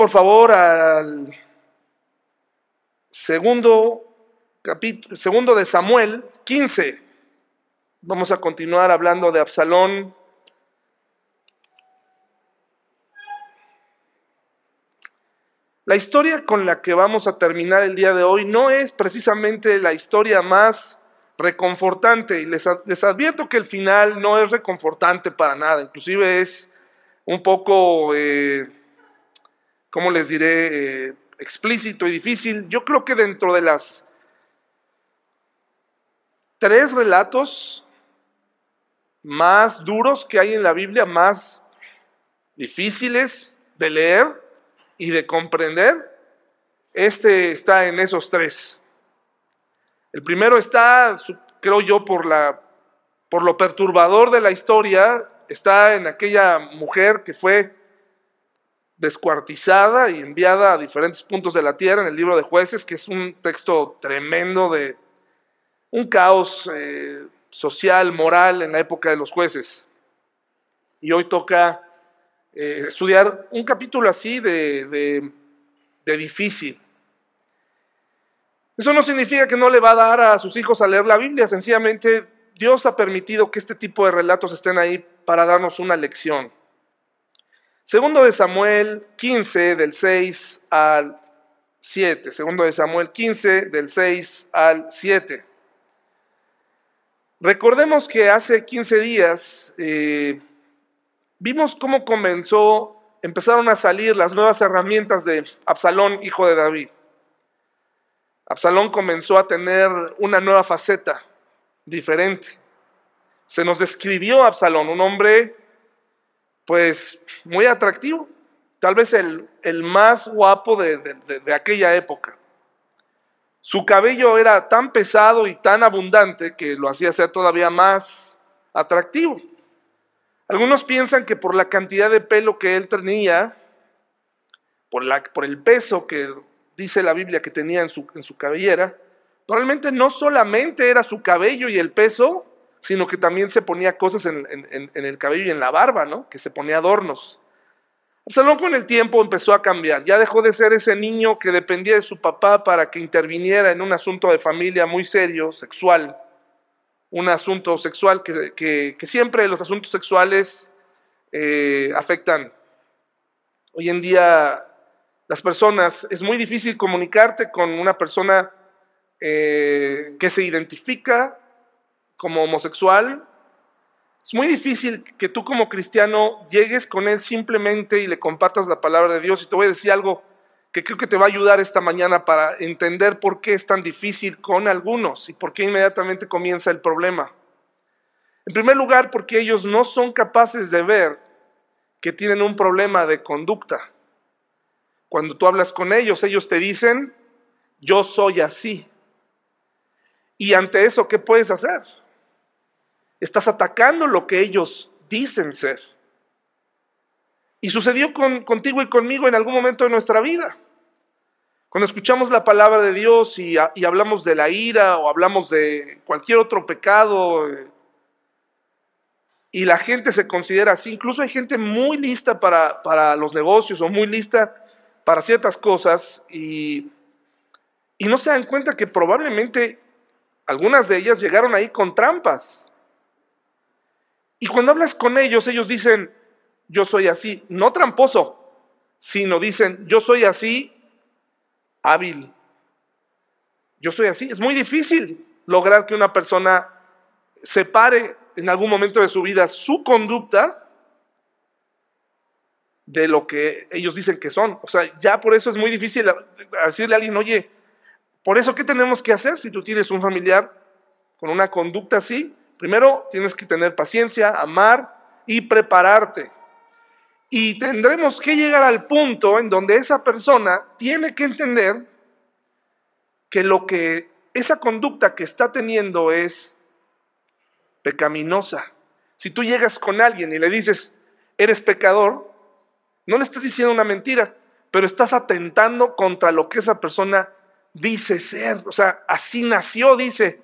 por favor al segundo capítulo, segundo de Samuel 15. Vamos a continuar hablando de Absalón. La historia con la que vamos a terminar el día de hoy no es precisamente la historia más reconfortante. Y les, advierto que el final no es reconfortante para nada. Inclusive es un poco, eh, ¿cómo les diré? Eh, explícito y difícil. Yo creo que dentro de las tres relatos más duros que hay en la Biblia, más difíciles de leer y de comprender, este está en esos tres. El primero está, creo yo, por, la, por lo perturbador de la historia, está en aquella mujer que fue descuartizada y enviada a diferentes puntos de la tierra en el libro de jueces, que es un texto tremendo de un caos eh, social, moral en la época de los jueces. Y hoy toca eh, estudiar un capítulo así de, de difícil. Eso no significa que no le va a dar a sus hijos a leer la Biblia, sencillamente Dios ha permitido que este tipo de relatos estén ahí para darnos una lección. Segundo de Samuel 15, del 6 al 7. Segundo de Samuel 15, del 6 al 7. Recordemos que hace 15 días eh, vimos cómo comenzó, empezaron a salir las nuevas herramientas de Absalón, hijo de David. Absalón comenzó a tener una nueva faceta, diferente. Se nos describió Absalón, un hombre pues muy atractivo, tal vez el, más guapo de, aquella época. Su cabello era tan pesado y tan abundante que lo hacía ser todavía más atractivo. Algunos piensan que por la cantidad de pelo que él tenía, por, la, por el peso que dice la Biblia que tenía en su, en su cabellera, probablemente no solamente era su cabello y el peso, sino que también se ponía cosas en, el cabello y en la barba, ¿no? Que se ponía adornos. Absalón con el tiempo empezó a cambiar, ya dejó de ser ese niño que dependía de su papá para que interviniera en un asunto de familia muy serio, sexual, un asunto sexual que, siempre los asuntos sexuales eh, afectan. Hoy en día las personas, es muy difícil comunicarte con una persona eh, que se identifica como homosexual, es muy difícil que tú como cristiano llegues con él simplemente y le compartas la palabra de Dios. Y te voy a decir algo que creo que te va a ayudar esta mañana para entender por qué es tan difícil con algunos y por qué inmediatamente comienza el problema. En primer lugar, porque ellos no son capaces de ver que tienen un problema de conducta. Cuando tú hablas con ellos, ellos te dicen, yo soy así. Y ante eso, ¿qué puedes hacer? Estás atacando lo que ellos dicen ser. Y sucedió con, contigo y conmigo en algún momento de nuestra vida. Cuando escuchamos la palabra de Dios y, hablamos de la ira o hablamos de cualquier otro pecado eh, y la gente se considera así, incluso hay gente muy lista para, para los negocios o muy lista para ciertas cosas y, y no se dan cuenta que probablemente algunas de ellas llegaron ahí con trampas. Y cuando hablas con ellos, ellos dicen, yo soy así, no tramposo, sino dicen, yo soy así hábil. Yo soy así. Es muy difícil lograr que una persona separe en algún momento de su vida su conducta de lo que ellos dicen que son. O sea, ya por eso es muy difícil decirle a alguien, oye, por eso, ¿qué tenemos que hacer si tú tienes un familiar con una conducta así? Primero tienes que tener paciencia, amar y prepararte. Y tendremos que llegar al punto en donde esa persona tiene que entender que lo que esa conducta que está teniendo es pecaminosa. Si tú llegas con alguien y le dices, eres pecador, no le estás diciendo una mentira, pero estás atentando contra lo que esa persona dice ser. O sea, así nació, dice.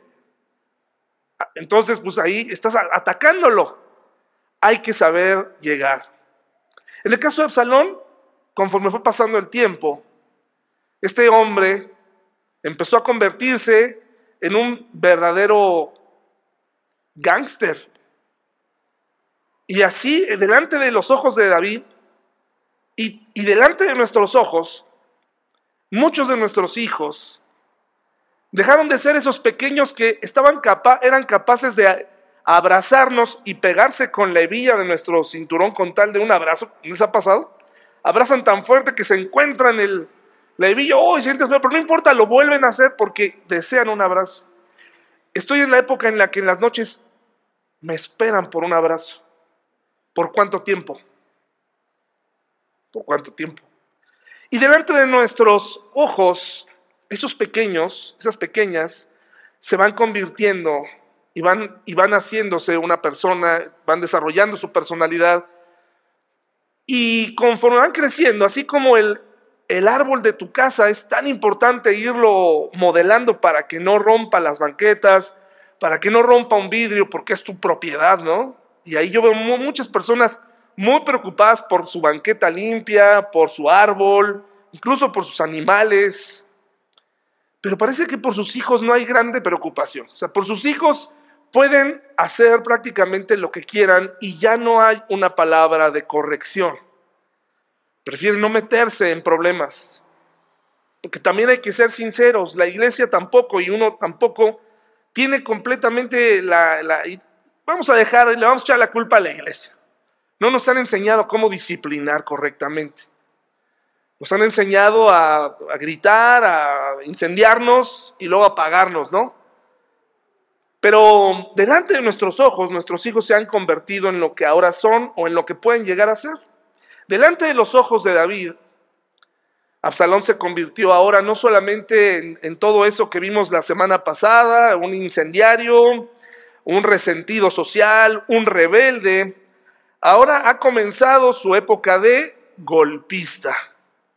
Entonces, pues ahí estás atacándolo. Hay que saber llegar. En el caso de Absalón, conforme fue pasando el tiempo, este hombre empezó a convertirse en un verdadero gángster. Y así, delante de los ojos de David y, y delante de nuestros ojos, muchos de nuestros hijos dejaron de ser esos pequeños que estaban capa eran capaces de abrazarnos y pegarse con la hebilla de nuestro cinturón con tal de un abrazo. ¿Les ha pasado? Abrazan tan fuerte que se encuentran el, la hebilla, oh, sientes, pero no importa, lo vuelven a hacer porque desean un abrazo. Estoy en la época en la que en las noches me esperan por un abrazo. ¿Por cuánto tiempo? ¿Por cuánto tiempo? Y delante de nuestros ojos, esos pequeños, esas pequeñas, se van convirtiendo y van, y van haciéndose una persona, van desarrollando su personalidad. Y conforme van creciendo, así como el, el árbol de tu casa es tan importante irlo modelando para que no rompa las banquetas, para que no rompa un vidrio, porque es tu propiedad, ¿no? Y ahí yo veo muchas personas muy preocupadas por su banqueta limpia, por su árbol, incluso por sus animales. Pero parece que por sus hijos no hay grande preocupación. O sea, por sus hijos pueden hacer prácticamente lo que quieran y ya no hay una palabra de corrección. Prefieren no meterse en problemas. Porque también hay que ser sinceros, la iglesia tampoco y uno tampoco tiene completamente la, Vamos a dejar, le vamos a echar la culpa a la iglesia. No nos han enseñado cómo disciplinar correctamente. Nos han enseñado a, gritar, a incendiarnos y luego apagarnos, ¿no? Pero delante de nuestros ojos, nuestros hijos se han convertido en lo que ahora son o en lo que pueden llegar a ser. Delante de los ojos de David, Absalón se convirtió ahora no solamente en, todo eso que vimos la semana pasada, un incendiario, un resentido social, un rebelde, ahora ha comenzado su época de golpista.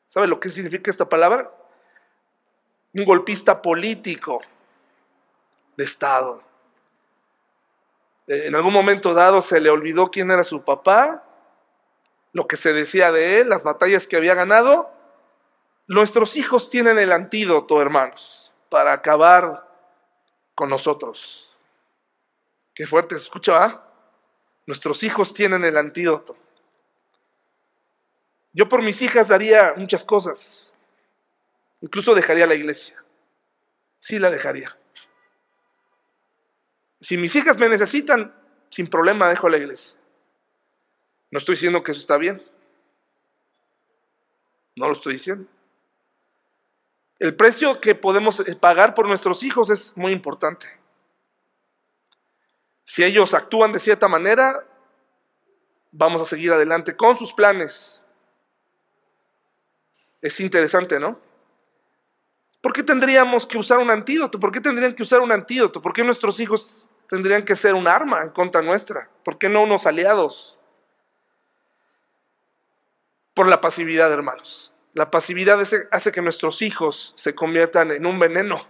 ¿Sabe lo que significa esta palabra? Un golpista político de Estado. En algún momento dado se le olvidó quién era su papá lo que se decía de él, las batallas que había ganado. Nuestros hijos tienen el antídoto, hermanos, para acabar con nosotros. Qué fuerte se escucha. Nuestros hijos tienen el antídoto. Yo por mis hijas daría muchas cosas. Incluso dejaría la iglesia. Sí la dejaría. Si mis hijas me necesitan, sin problema dejo la iglesia. No estoy diciendo que eso está bien. No lo estoy diciendo. El precio que podemos pagar por nuestros hijos es muy importante. Si ellos actúan de cierta manera, vamos a seguir adelante con sus planes. Es interesante, ¿no? ¿Por qué tendríamos que usar un antídoto? ¿Por qué tendrían que usar un antídoto? ¿Por qué nuestros hijos tendrían que ser un arma en contra nuestra? ¿Por qué no unos aliados? por la pasividad, hermanos. La pasividad hace que nuestros hijos se conviertan en un veneno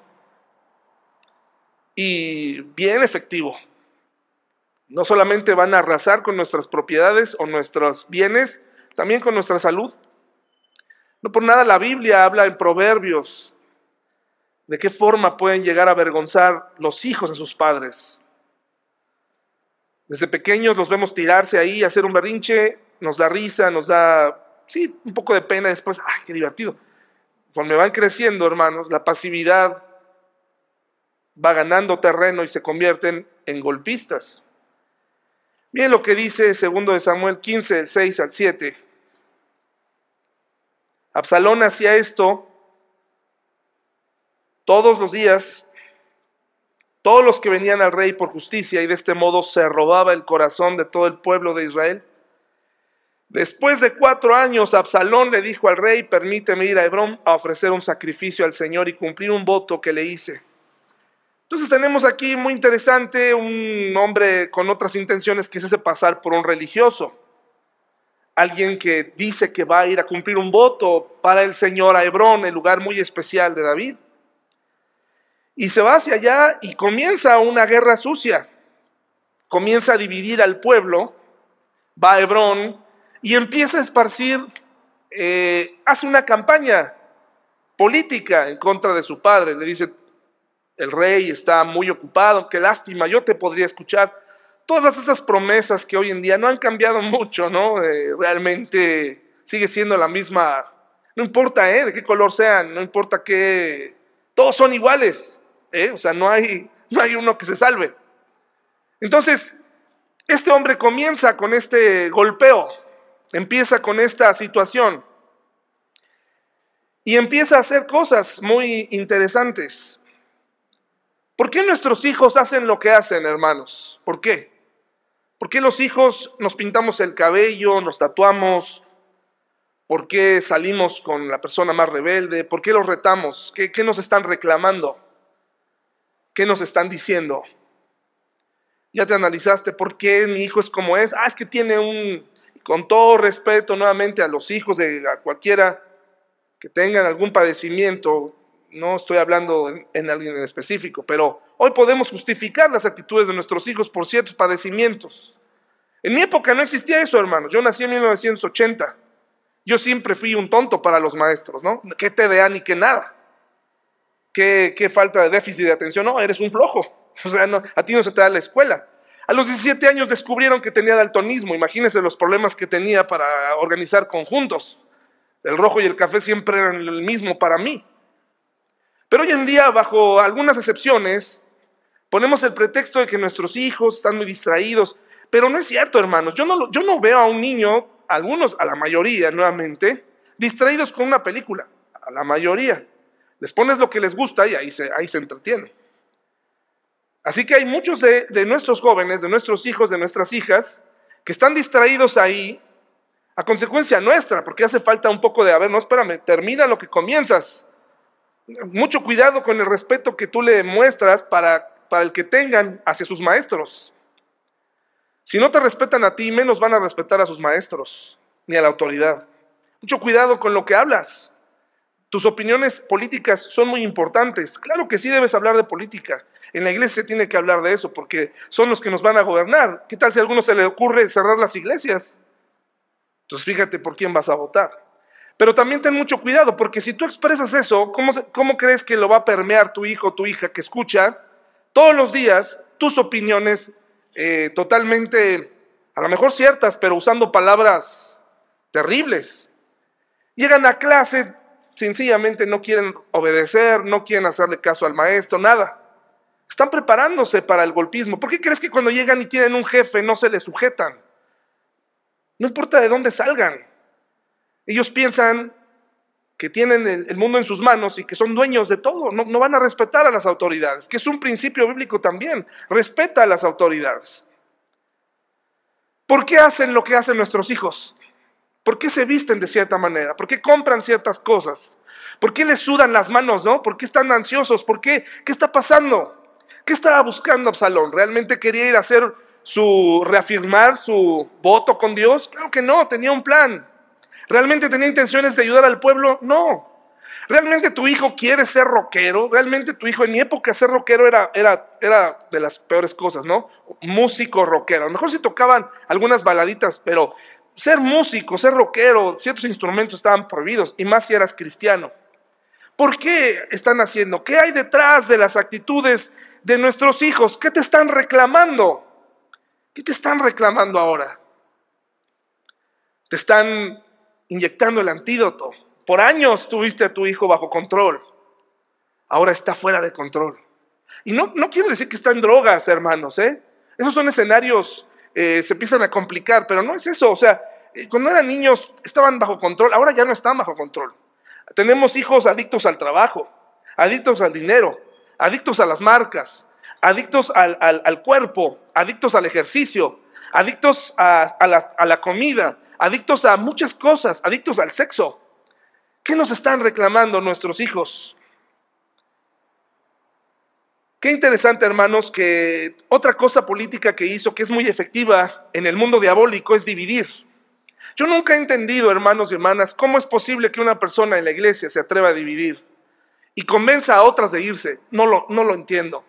y bien efectivo. No solamente van a arrasar con nuestras propiedades o nuestros bienes, también con nuestra salud. No por nada la Biblia habla en proverbios de qué forma pueden llegar a avergonzar los hijos a sus padres. Desde pequeños los vemos tirarse ahí, hacer un berrinche, nos da risa, nos da sí, un poco de pena después, ¡ay, qué divertido! Cuando van creciendo, hermanos, la pasividad va ganando terreno y se convierten en golpistas. Miren lo que dice segundo de Samuel 15, 6 al 7. Absalón hacía esto todos los días, todos los que venían al rey por justicia, y de este modo se robaba el corazón de todo el pueblo de Israel. Después de cuatro años, Absalón le dijo al rey, permíteme ir a Hebrón a ofrecer un sacrificio al Señor y cumplir un voto que le hice. Entonces tenemos aquí muy interesante un hombre con otras intenciones que se hace pasar por un religioso. Alguien que dice que va a ir a cumplir un voto para el Señor a Hebrón, el lugar muy especial de David. Y se va hacia allá y comienza una guerra sucia. Comienza a dividir al pueblo. Va a Hebrón y empieza a esparcir eh, hace una campaña política en contra de su padre. Le dice, el rey está muy ocupado, qué lástima, yo te podría escuchar. Todas esas promesas que hoy en día no han cambiado mucho, ¿no? Eh, realmente sigue siendo la misma, no importa ¿eh? de qué color sean, no importa qué, todos son iguales, ¿eh? o sea, no hay, no hay uno que se salve. Entonces, este hombre comienza con este golpeo, empieza con esta situación y empieza a hacer cosas muy interesantes. ¿Por qué nuestros hijos hacen lo que hacen, hermanos? ¿Por qué? ¿Por qué los hijos nos pintamos el cabello, nos tatuamos? ¿Por qué salimos con la persona más rebelde? ¿Por qué los retamos? ¿Qué, nos están reclamando? ¿Qué nos están diciendo? Ya te analizaste por qué mi hijo es como es. Ah, es que tiene un, con todo respeto nuevamente a los hijos de cualquiera que tengan algún padecimiento, no estoy hablando en, alguien en específico, pero hoy podemos justificar las actitudes de nuestros hijos por ciertos padecimientos. En mi época no existía eso, hermano. Yo nací en 1980. Yo siempre fui un tonto para los maestros, ¿no? ¿Qué TDA ni qué nada? ¿Qué, ¿Qué, falta de déficit de atención? No, eres un flojo. O sea, a ti no se te da la escuela. A los 17 años descubrieron que tenía daltonismo. Imagínense los problemas que tenía para organizar conjuntos. El rojo y el café siempre eran el mismo para mí. Pero hoy en día, bajo algunas excepciones, ponemos el pretexto de que nuestros hijos están muy distraídos. Pero no es cierto, hermanos. Yo no, yo no veo a un niño, algunos, a la mayoría nuevamente, distraídos con una película. A la mayoría. Les pones lo que les gusta y ahí se, ahí se entretienen. Así que hay muchos de, nuestros jóvenes, de nuestros hijos, de nuestras hijas, que están distraídos ahí a consecuencia nuestra, porque hace falta un poco de, a ver, no, espérame, termina lo que comienzas. Mucho cuidado con el respeto que tú le muestras para, para el que tengan hacia sus maestros. Si no te respetan a ti, menos van a respetar a sus maestros, ni a la autoridad. Mucho cuidado con lo que hablas. Tus opiniones políticas son muy importantes. Claro que sí debes hablar de política, en la iglesia se tiene que hablar de eso porque son los que nos van a gobernar. ¿Qué tal si a alguno se le ocurre cerrar las iglesias? Entonces fíjate por quién vas a votar. Pero también ten mucho cuidado porque si tú expresas eso, ¿cómo, crees que lo va a permear tu hijo o tu hija que escucha todos los días tus opiniones eh, totalmente, a lo mejor ciertas, pero usando palabras terribles? Llegan a clases, sencillamente no quieren obedecer, no quieren hacerle caso al maestro, nada. Están preparándose para el golpismo. ¿Por qué crees que cuando llegan y tienen un jefe no se les sujetan? No importa de dónde salgan. Ellos piensan que tienen el, mundo en sus manos y que son dueños de todo. No, van a respetar a las autoridades, que es un principio bíblico también. Respeta a las autoridades. ¿Por qué hacen lo que hacen nuestros hijos? ¿Por qué se visten de cierta manera? ¿Por qué compran ciertas cosas? ¿Por qué les sudan las manos, no? ¿Por qué están ansiosos? ¿Por qué? ¿Qué está pasando? ¿Qué estaba buscando Absalón? ¿Realmente quería ir a hacer su, reafirmar su voto con Dios? Claro que no, tenía un plan. ¿Realmente tenía intenciones de ayudar al pueblo? No. ¿Realmente tu hijo quiere ser rockero? ¿Realmente tu hijo, en mi época ser rockero era, era, era de las peores cosas, ¿no? Músico rockero. A lo mejor si tocaban algunas baladitas, pero ser músico, ser rockero, ciertos instrumentos estaban prohibidos, y más si eras cristiano. ¿Por qué están haciendo? ¿Qué hay detrás de las actitudes de nuestros hijos. ¿Qué te están reclamando? ¿Qué te están reclamando ahora? Te están inyectando el antídoto. Por años tuviste a tu hijo bajo control. Ahora está fuera de control. Y no, no quiere decir que está en drogas, hermanos. ¿eh? Esos son escenarios, eh, se empiezan a complicar, pero no es eso. O sea, eh, cuando eran niños estaban bajo control, ahora ya no están bajo control. Tenemos hijos adictos al trabajo, adictos al dinero, adictos a las marcas, adictos al, cuerpo, adictos al ejercicio, adictos a, la, comida, adictos a muchas cosas, adictos al sexo. ¿Qué nos están reclamando nuestros hijos? Qué interesante, hermanos, que otra cosa política que hizo que es muy efectiva en el mundo diabólico es dividir. Yo nunca he entendido, hermanos y hermanas, cómo es posible que una persona en la iglesia se atreva a dividir y convenza a otras de irse. No lo, no lo entiendo.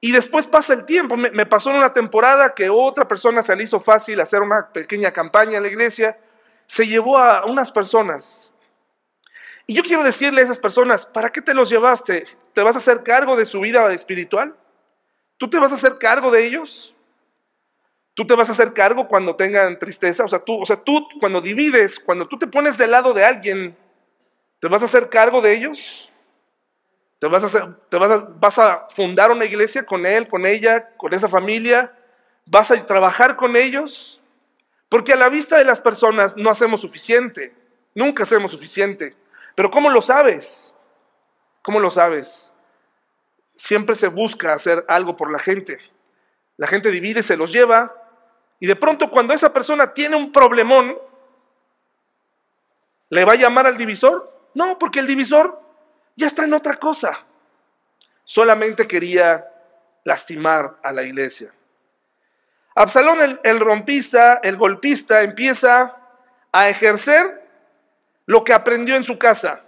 Y después pasa el tiempo. Me, pasó en una temporada que otra persona se le hizo fácil hacer una pequeña campaña en la iglesia. se llevó a unas personas. Y yo quiero decirle a esas personas, ¿para qué te los llevaste? ¿Te vas a hacer cargo de su vida espiritual? ¿Tú te vas a hacer cargo de ellos? ¿Tú te vas a hacer cargo cuando tengan tristeza? O sea, tú, o sea, tú cuando divides, cuando tú te pones del lado de alguien, ¿te vas a hacer cargo de ellos? ¿Te vas a, a fundar una iglesia con él, con ella, con esa familia? ¿Vas a trabajar con ellos? Porque a la vista de las personas no hacemos suficiente, nunca hacemos suficiente. Pero ¿cómo lo sabes? ¿Cómo lo sabes? Siempre se busca hacer algo por la gente. La gente divide, se los lleva, y de pronto cuando esa persona tiene un problemón, ¿le va a llamar al divisor? No, porque el divisor ya está en otra cosa. Solamente quería lastimar a la iglesia. Absalón, el, rompista, el golpista, empieza a ejercer lo que aprendió en su casa.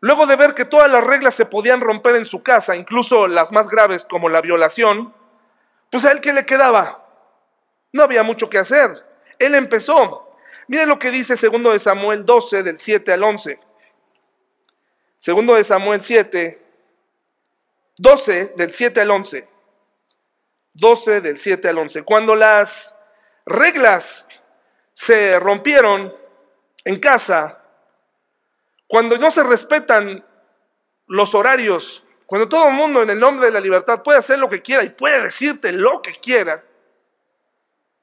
Luego de ver que todas las reglas se podían romper en su casa, incluso las más graves como la violación, pues a él que le quedaba? No había mucho que hacer. Él empezó. Miren lo que dice segundo de Samuel 12 del 7 al 11. Segundo de Samuel 7, 12 del 7 al 11. 12 del 7 al 11. Cuando las reglas se rompieron en casa, cuando no se respetan los horarios, cuando todo el mundo en el nombre de la libertad puede hacer lo que quiera y puede decirte lo que quiera,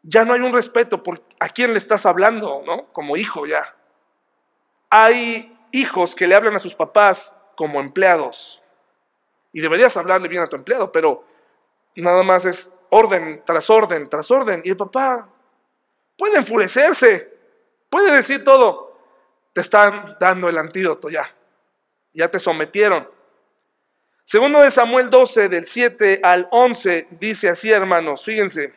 ya no hay un respeto por a quién le estás hablando, ¿no? Como hijo ya. Hay hijos que le hablan a sus papás como empleados. Y deberías hablarle bien a tu empleado, pero nada más es orden tras orden tras orden. Y el papá puede enfurecerse, puede decir todo. Te están dando el antídoto ya. Ya te sometieron. Segundo de Samuel 12, del 7 al 11, dice así, hermanos, fíjense.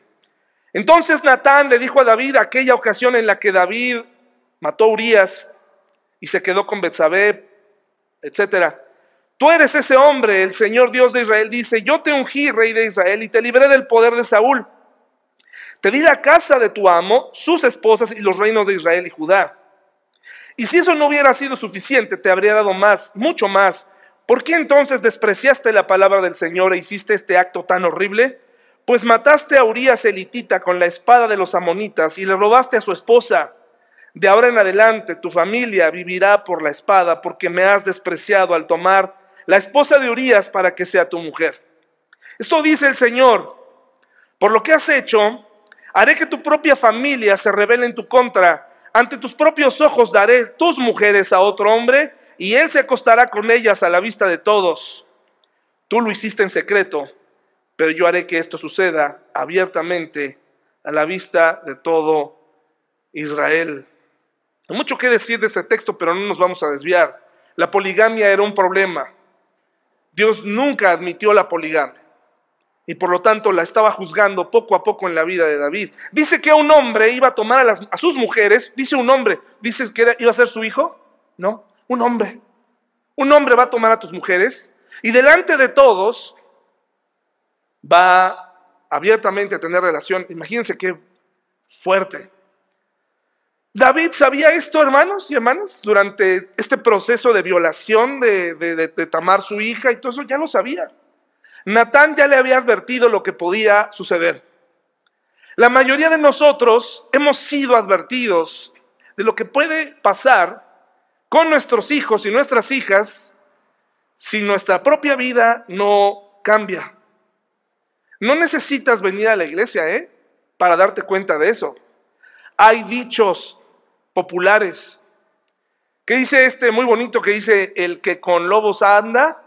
Entonces Natán le dijo a David aquella ocasión en la que David mató a Urias y se quedó con Betsabé, etcétera. Tú eres ese hombre, el Señor Dios de Israel dice, yo te ungí rey de Israel y te libré del poder de Saúl. Te di la casa de tu amo, sus esposas y los reinos de Israel y Judá. Y si eso no hubiera sido suficiente, te habría dado más, mucho más. ¿Por qué entonces despreciaste la palabra del Señor e hiciste este acto tan horrible? Pues mataste a Urias elitita con la espada de los amonitas y le robaste a su esposa. De ahora en adelante tu familia vivirá por la espada porque me has despreciado al tomar la esposa de Urias para que sea tu mujer. Esto dice el Señor, por lo que has hecho, haré que tu propia familia se revele en tu contra. Ante tus propios ojos daré tus mujeres a otro hombre y él se acostará con ellas a la vista de todos. Tú lo hiciste en secreto, pero yo haré que esto suceda abiertamente a la vista de todo Israel. Hay mucho que decir de ese texto, pero no nos vamos a desviar. La poligamia era un problema. Dios nunca admitió la poligamia y por lo tanto la estaba juzgando poco a poco en la vida de David. Dice que un hombre iba a tomar a, a sus mujeres, dice un hombre, dice que iba a ser su hijo, no, un hombre. Un hombre va a tomar a tus mujeres y delante de todos va abiertamente a tener relación. Imagínense qué fuerte. David sabía esto, hermanos y hermanas, durante este proceso de violación de, de, Tamar, su hija, y todo eso ya lo sabía. Natán ya le había advertido lo que podía suceder. La mayoría de nosotros hemos sido advertidos de lo que puede pasar con nuestros hijos y nuestras hijas si nuestra propia vida no cambia. No necesitas venir a la iglesia, ¿eh? Para darte cuenta de eso. Hay dichos populares. ¿Qué dice este muy bonito que dice el que con lobos anda,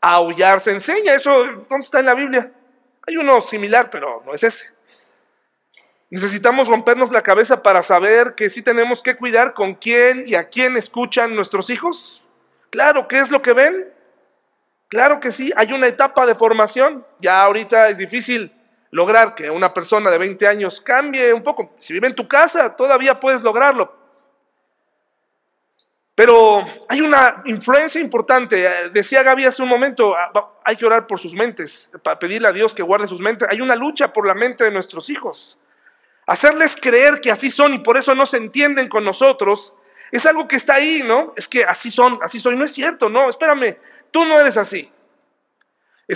a aullar se enseña? Eso, ¿dónde está en la Biblia? Hay uno similar, pero no es ese. Necesitamos rompernos la cabeza para saber que sí tenemos que cuidar con quién y a quién escuchan nuestros hijos. Claro, ¿qué es lo que ven? Claro que sí, hay una etapa de formación. Ya ahorita es difícil lograr que una persona de 20 años cambie un poco. Si vive en tu casa, todavía puedes lograrlo. Pero hay una influencia importante. Decía Gaby hace un momento, ah, hay que orar por sus mentes, para pedirle a Dios que guarde sus mentes. Hay una lucha por la mente de nuestros hijos. hacerles creer que así son y por eso no se entienden con nosotros, es algo que está ahí, ¿no? Es que así son, así soy. No es cierto, no, espérame, tú no eres así.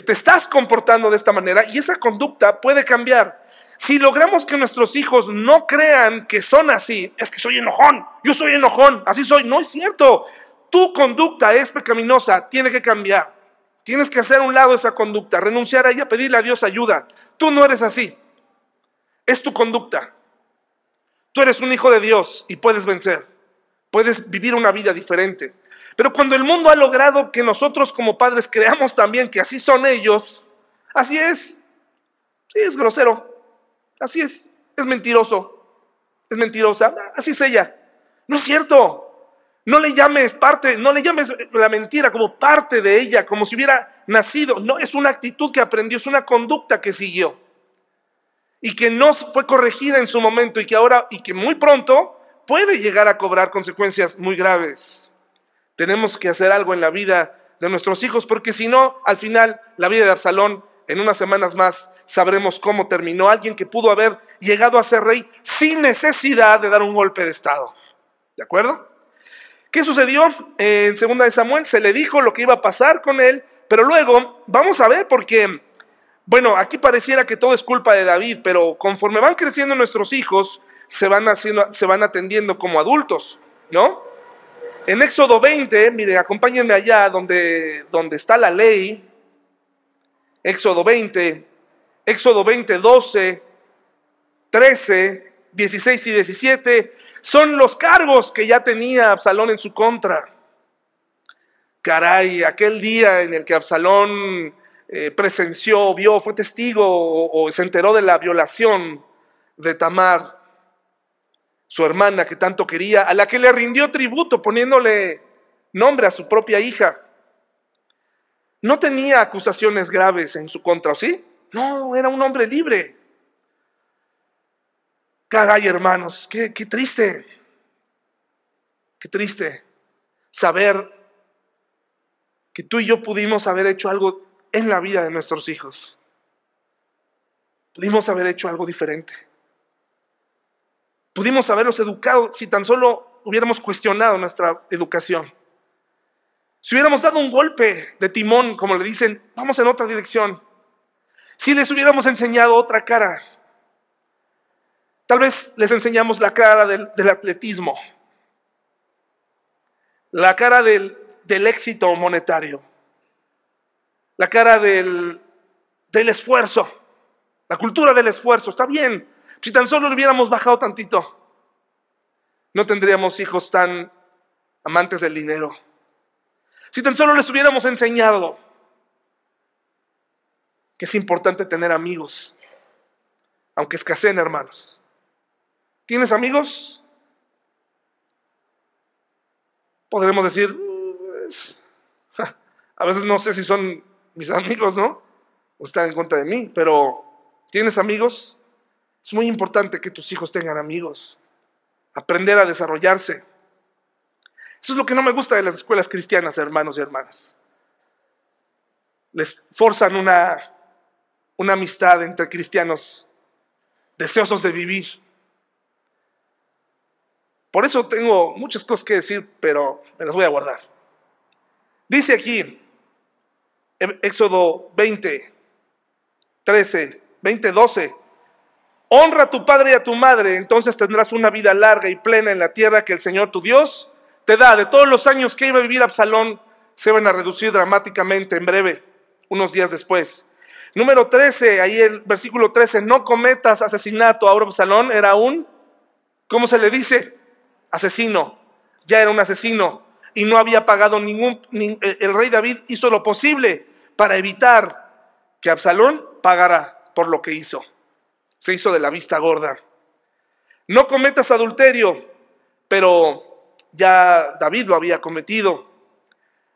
Te estás comportando de esta manera y esa conducta puede cambiar. Si logramos que nuestros hijos no crean que son así, es que soy enojón, yo soy enojón, así soy. No es cierto. Tu conducta es pecaminosa, tiene que cambiar. Tienes que hacer a un lado esa conducta, renunciar a ella, pedirle a Dios ayuda. Tú no eres así. Es tu conducta. Tú eres un hijo de Dios y puedes vencer. Puedes vivir una vida diferente. Pero cuando el mundo ha logrado que nosotros como padres creamos también que así son ellos, así es. Sí, es grosero. Así es. Es mentiroso. Es mentirosa. Así es ella. No es cierto. No le llames parte, no le llames la mentira como parte de ella, como si hubiera nacido. No, es una actitud que aprendió, es una conducta que siguió. Y que no fue corregida en su momento y que ahora, y que muy pronto puede llegar a cobrar consecuencias muy graves. Tenemos que hacer algo en la vida de nuestros hijos, porque si no, al final, la vida de Absalón, en unas semanas más, sabremos cómo terminó. Alguien que pudo haber llegado a ser rey sin necesidad de dar un golpe de Estado. ¿De acuerdo? ¿Qué sucedió? En segunda de Samuel se le dijo lo que iba a pasar con él, pero luego, vamos a ver, porque, bueno, aquí pareciera que todo es culpa de David, pero conforme van creciendo nuestros hijos, se van, haciendo, se van atendiendo como adultos, ¿no? En Éxodo 20, mire, acompáñenme allá donde, donde está la ley. Éxodo 20, Éxodo 20, 12, 13, 16 y 17 son los cargos que ya tenía Absalón en su contra. Caray, aquel día en el que Absalón eh, presenció, vio, fue testigo o se enteró de la violación de Tamar, su hermana que tanto quería, a la que le rindió tributo poniéndole nombre a su propia hija. No tenía acusaciones graves en su contra, ¿sí? No, era un hombre libre. Caray, hermanos, qué, qué triste, qué triste saber que tú y yo pudimos haber hecho algo en la vida de nuestros hijos. Pudimos haber hecho algo diferente. Pudimos haberlos educado si tan solo hubiéramos cuestionado nuestra educación. Si hubiéramos dado un golpe de timón, como le dicen, vamos en otra dirección. Si les hubiéramos enseñado otra cara. Tal vez les enseñamos la cara del, atletismo, la cara del, éxito monetario, la cara del, del esfuerzo, la cultura del esfuerzo. Está bien, si tan solo le hubiéramos bajado tantito, no tendríamos hijos tan amantes del dinero. Si tan solo les hubiéramos enseñado que es importante tener amigos, aunque escaseen hermanos. ¿Tienes amigos? Podremos decir, pues, a veces no sé si son mis amigos, ¿no? O están en contra de mí, pero ¿tienes amigos? Es muy importante que tus hijos tengan amigos, aprender a desarrollarse. Eso es lo que no me gusta de las escuelas cristianas, hermanos y hermanas. Les forzan una, una amistad entre cristianos deseosos de vivir. Por eso tengo muchas cosas que decir, pero me las voy a guardar. Dice aquí, Éxodo 20, 13, 20, 12. Honra a tu padre y a tu madre, entonces tendrás una vida larga y plena en la tierra que el Señor tu Dios te da. De todos los años que iba a vivir Absalón, se van a reducir dramáticamente en breve, unos días después. Número 13, ahí el versículo 13, no cometas asesinato. Ahora Absalón era un, ¿cómo se le dice? Asesino. Ya era un asesino y no había pagado ningún, el rey David hizo lo posible para evitar que Absalón pagara por lo que hizo se hizo de la vista gorda. No cometas adulterio, pero ya David lo había cometido.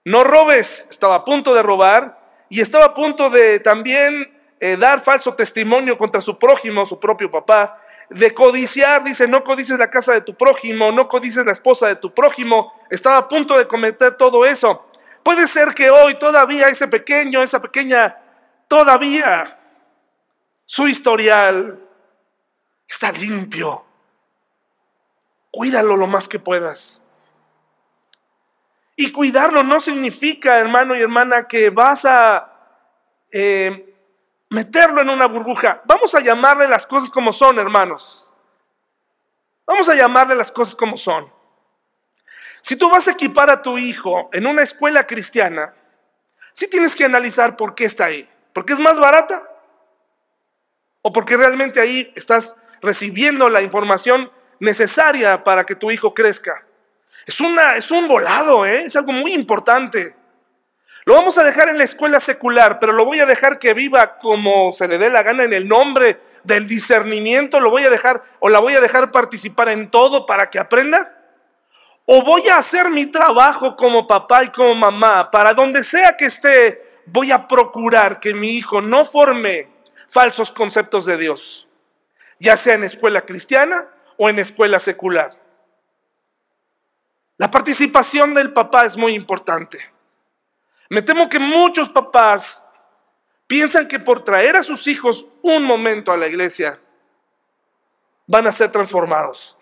No robes, estaba a punto de robar y estaba a punto de también eh, dar falso testimonio contra su prójimo, su propio papá, de codiciar, dice, no codices la casa de tu prójimo, no codices la esposa de tu prójimo, estaba a punto de cometer todo eso. Puede ser que hoy todavía ese pequeño, esa pequeña, todavía su historial está limpio. Cuídalo lo más que puedas. Y cuidarlo no significa, hermano y hermana, que vas a eh, meterlo en una burbuja. Vamos a llamarle las cosas como son, hermanos. Vamos a llamarle las cosas como son. Si tú vas a equipar a tu hijo en una escuela cristiana, sí tienes que analizar por qué está ahí. ¿Porque es más barata? ¿O porque realmente ahí estás recibiendo la información necesaria para que tu hijo crezca? Es, una, es un volado, ¿eh? es algo muy importante. Lo vamos a dejar en la escuela secular, pero lo voy a dejar que viva como se le dé la gana en el nombre del discernimiento, lo voy a dejar o la voy a dejar participar en todo para que aprenda. O voy a hacer mi trabajo como papá y como mamá, para donde sea que esté, voy a procurar que mi hijo no forme falsos conceptos de Dios, ya sea en escuela cristiana o en escuela secular. La participación del papá es muy importante. Me temo que muchos papás piensan que por traer a sus hijos un momento a la iglesia van a ser transformados.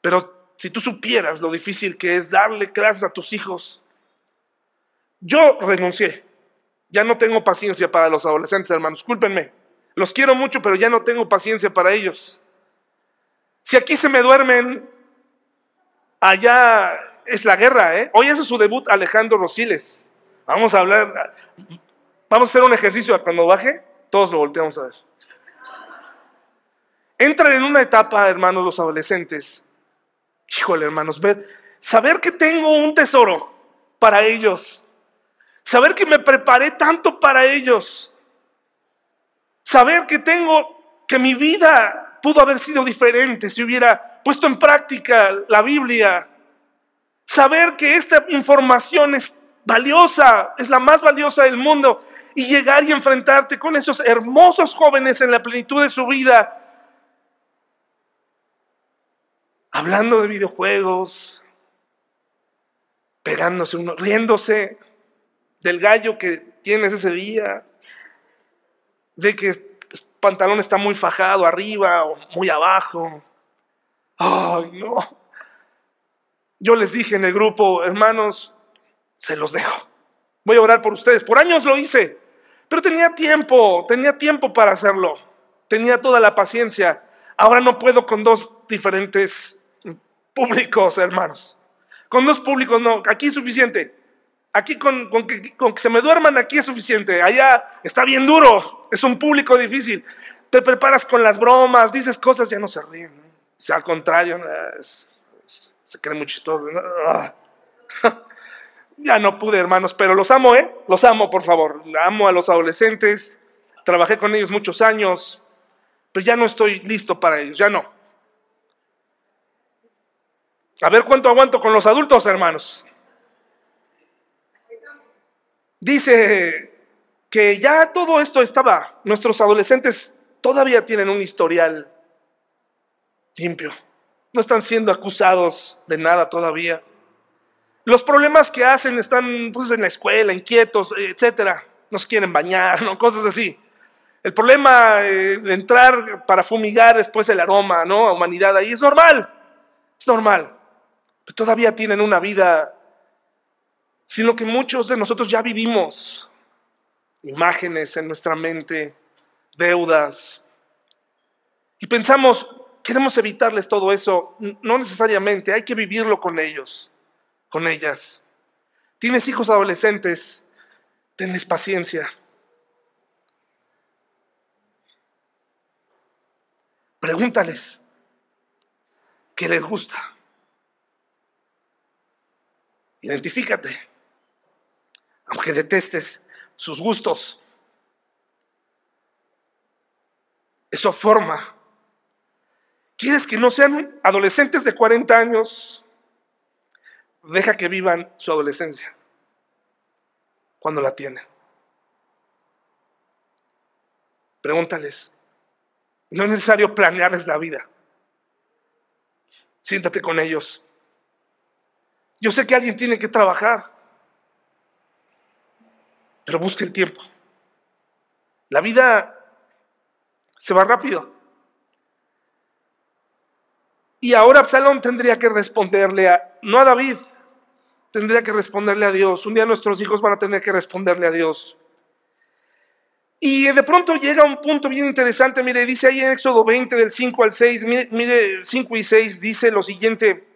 Pero si tú supieras lo difícil que es darle clases a tus hijos, yo renuncié. Ya no tengo paciencia para los adolescentes, hermanos. Discúlpenme. Los quiero mucho, pero ya no tengo paciencia para ellos. Si aquí se me duermen allá es la guerra, ¿eh? Hoy hace su debut Alejandro Rosiles. Vamos a hablar, vamos a hacer un ejercicio cuando baje, todos lo volteamos a ver. Entran en una etapa, hermanos, los adolescentes. Híjole, hermanos, ver, saber que tengo un tesoro para ellos. Saber que me preparé tanto para ellos. Saber que tengo, que mi vida pudo haber sido diferente si hubiera puesto en práctica la Biblia, saber que esta información es valiosa, es la más valiosa del mundo, y llegar y enfrentarte con esos hermosos jóvenes en la plenitud de su vida, hablando de videojuegos, pegándose uno, riéndose del gallo que tienes ese día, de que el pantalón está muy fajado arriba o muy abajo, Ay, no. Yo les dije en el grupo, hermanos, se los dejo. Voy a orar por ustedes. Por años lo hice, pero tenía tiempo, tenía tiempo para hacerlo. Tenía toda la paciencia. Ahora no puedo con dos diferentes públicos, hermanos. Con dos públicos no, aquí es suficiente. Aquí con, que, con que se me duerman, aquí es suficiente. Allá está bien duro, es un público difícil. Te preparas con las bromas, dices cosas, ya no se ríen. Si al contrario, se cree muy chistoso. Ya no pude, hermanos, pero los amo, ¿eh? Los amo, por favor. Amo a los adolescentes. Trabajé con ellos muchos años, pero ya no estoy listo para ellos, ya no. A ver cuánto aguanto con los adultos, hermanos. Dice que ya todo esto estaba, nuestros adolescentes todavía tienen un historial limpio. No están siendo acusados de nada todavía. Los problemas que hacen están pues, en la escuela, inquietos, etcétera. No se quieren bañar, ¿no? cosas así. El problema eh, de entrar para fumigar después el aroma, ¿no? A humanidad ahí es normal. Es normal. Pero todavía tienen una vida sin lo que muchos de nosotros ya vivimos. Imágenes en nuestra mente, deudas. Y pensamos, Queremos evitarles todo eso. No necesariamente, hay que vivirlo con ellos, con ellas. Tienes hijos adolescentes, tenles paciencia. Pregúntales qué les gusta. Identifícate, aunque detestes sus gustos. Eso forma ¿Quieres que no sean adolescentes de 40 años? Deja que vivan su adolescencia cuando la tienen. Pregúntales. No es necesario planearles la vida. Siéntate con ellos. Yo sé que alguien tiene que trabajar, pero busque el tiempo. La vida se va rápido. Y ahora Absalón tendría que responderle a, no a David, tendría que responderle a Dios. Un día nuestros hijos van a tener que responderle a Dios. Y de pronto llega un punto bien interesante, mire, dice ahí en Éxodo 20 del 5 al 6, mire, mire 5 y 6 dice lo siguiente,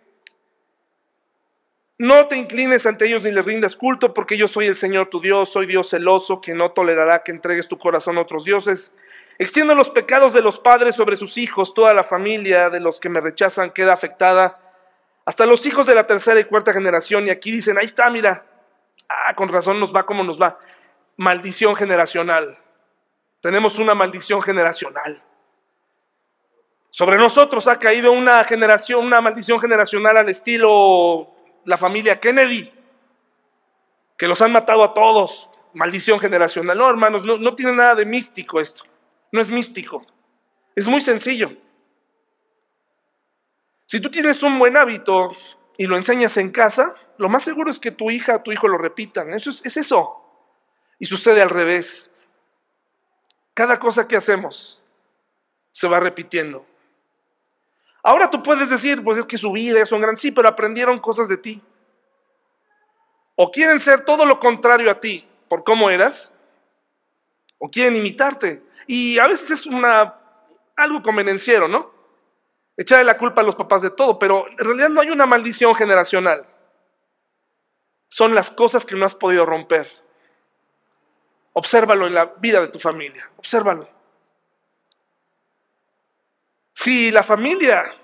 no te inclines ante ellos ni les rindas culto, porque yo soy el Señor tu Dios, soy Dios celoso, que no tolerará que entregues tu corazón a otros dioses. Extiendo los pecados de los padres sobre sus hijos, toda la familia de los que me rechazan queda afectada, hasta los hijos de la tercera y cuarta generación. Y aquí dicen, ahí está, mira, ah, con razón nos va como nos va. Maldición generacional. Tenemos una maldición generacional. Sobre nosotros ha caído una generación, una maldición generacional al estilo la familia Kennedy, que los han matado a todos, maldición generacional. No, hermanos, no, no tiene nada de místico esto, no es místico, es muy sencillo. Si tú tienes un buen hábito y lo enseñas en casa, lo más seguro es que tu hija o tu hijo lo repitan. Eso es, es eso. Y sucede al revés. Cada cosa que hacemos se va repitiendo. Ahora tú puedes decir, pues es que su vida es un gran, sí, pero aprendieron cosas de ti. O quieren ser todo lo contrario a ti por cómo eras, o quieren imitarte. Y a veces es una, algo convenenciero, ¿no? Echarle la culpa a los papás de todo, pero en realidad no hay una maldición generacional. Son las cosas que no has podido romper. Obsérvalo en la vida de tu familia, obsérvalo. Si la familia,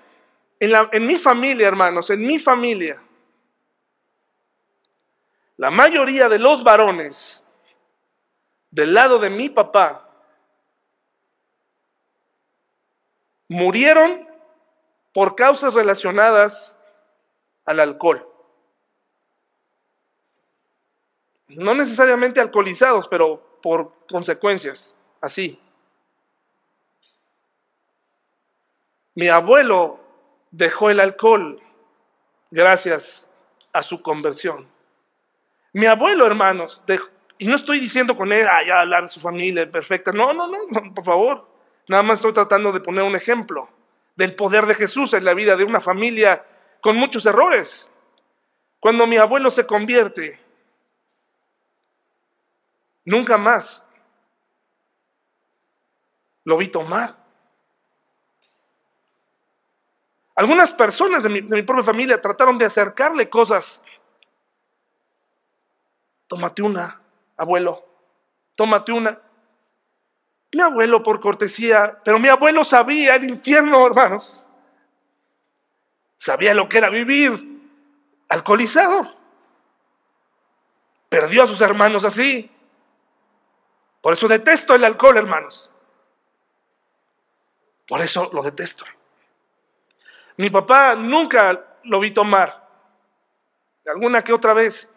en, en mi familia, hermanos, en mi familia, la mayoría de los varones del lado de mi papá murieron por causas relacionadas al alcohol. No necesariamente alcoholizados, pero por consecuencias, así. Mi abuelo dejó el alcohol gracias a su conversión. Mi abuelo, hermanos, y no estoy diciendo con él, ah, ya hablar de su familia perfecta. No, no, no, por favor. Nada más estoy tratando de poner un ejemplo del poder de Jesús en la vida de una familia con muchos errores. Cuando mi abuelo se convierte, nunca más lo vi tomar. Algunas personas de mi, propia familia trataron de acercarle cosas. Tómate una, abuelo, tómate una. Mi abuelo por cortesía, pero mi abuelo sabía el infierno, hermanos. Sabía lo que era vivir alcoholizado. Perdió a sus hermanos así. Por eso detesto el alcohol, hermanos. Por eso lo detesto. Mi papá nunca lo vi tomar. Alguna que otra vez.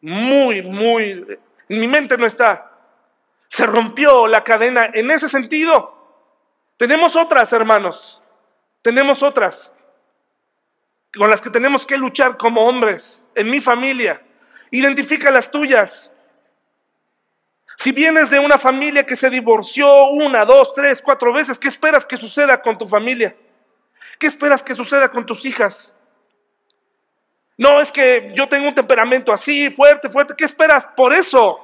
Muy, muy... En mi mente no está. Se rompió la cadena en ese sentido. Tenemos otras, hermanos. Tenemos otras. Con las que tenemos que luchar como hombres. En mi familia. Identifica las tuyas. Si vienes de una familia que se divorció una, dos, tres, cuatro veces, ¿qué esperas que suceda con tu familia? ¿Qué esperas que suceda con tus hijas? No, es que yo tengo un temperamento así, fuerte, fuerte. ¿Qué esperas? Por eso,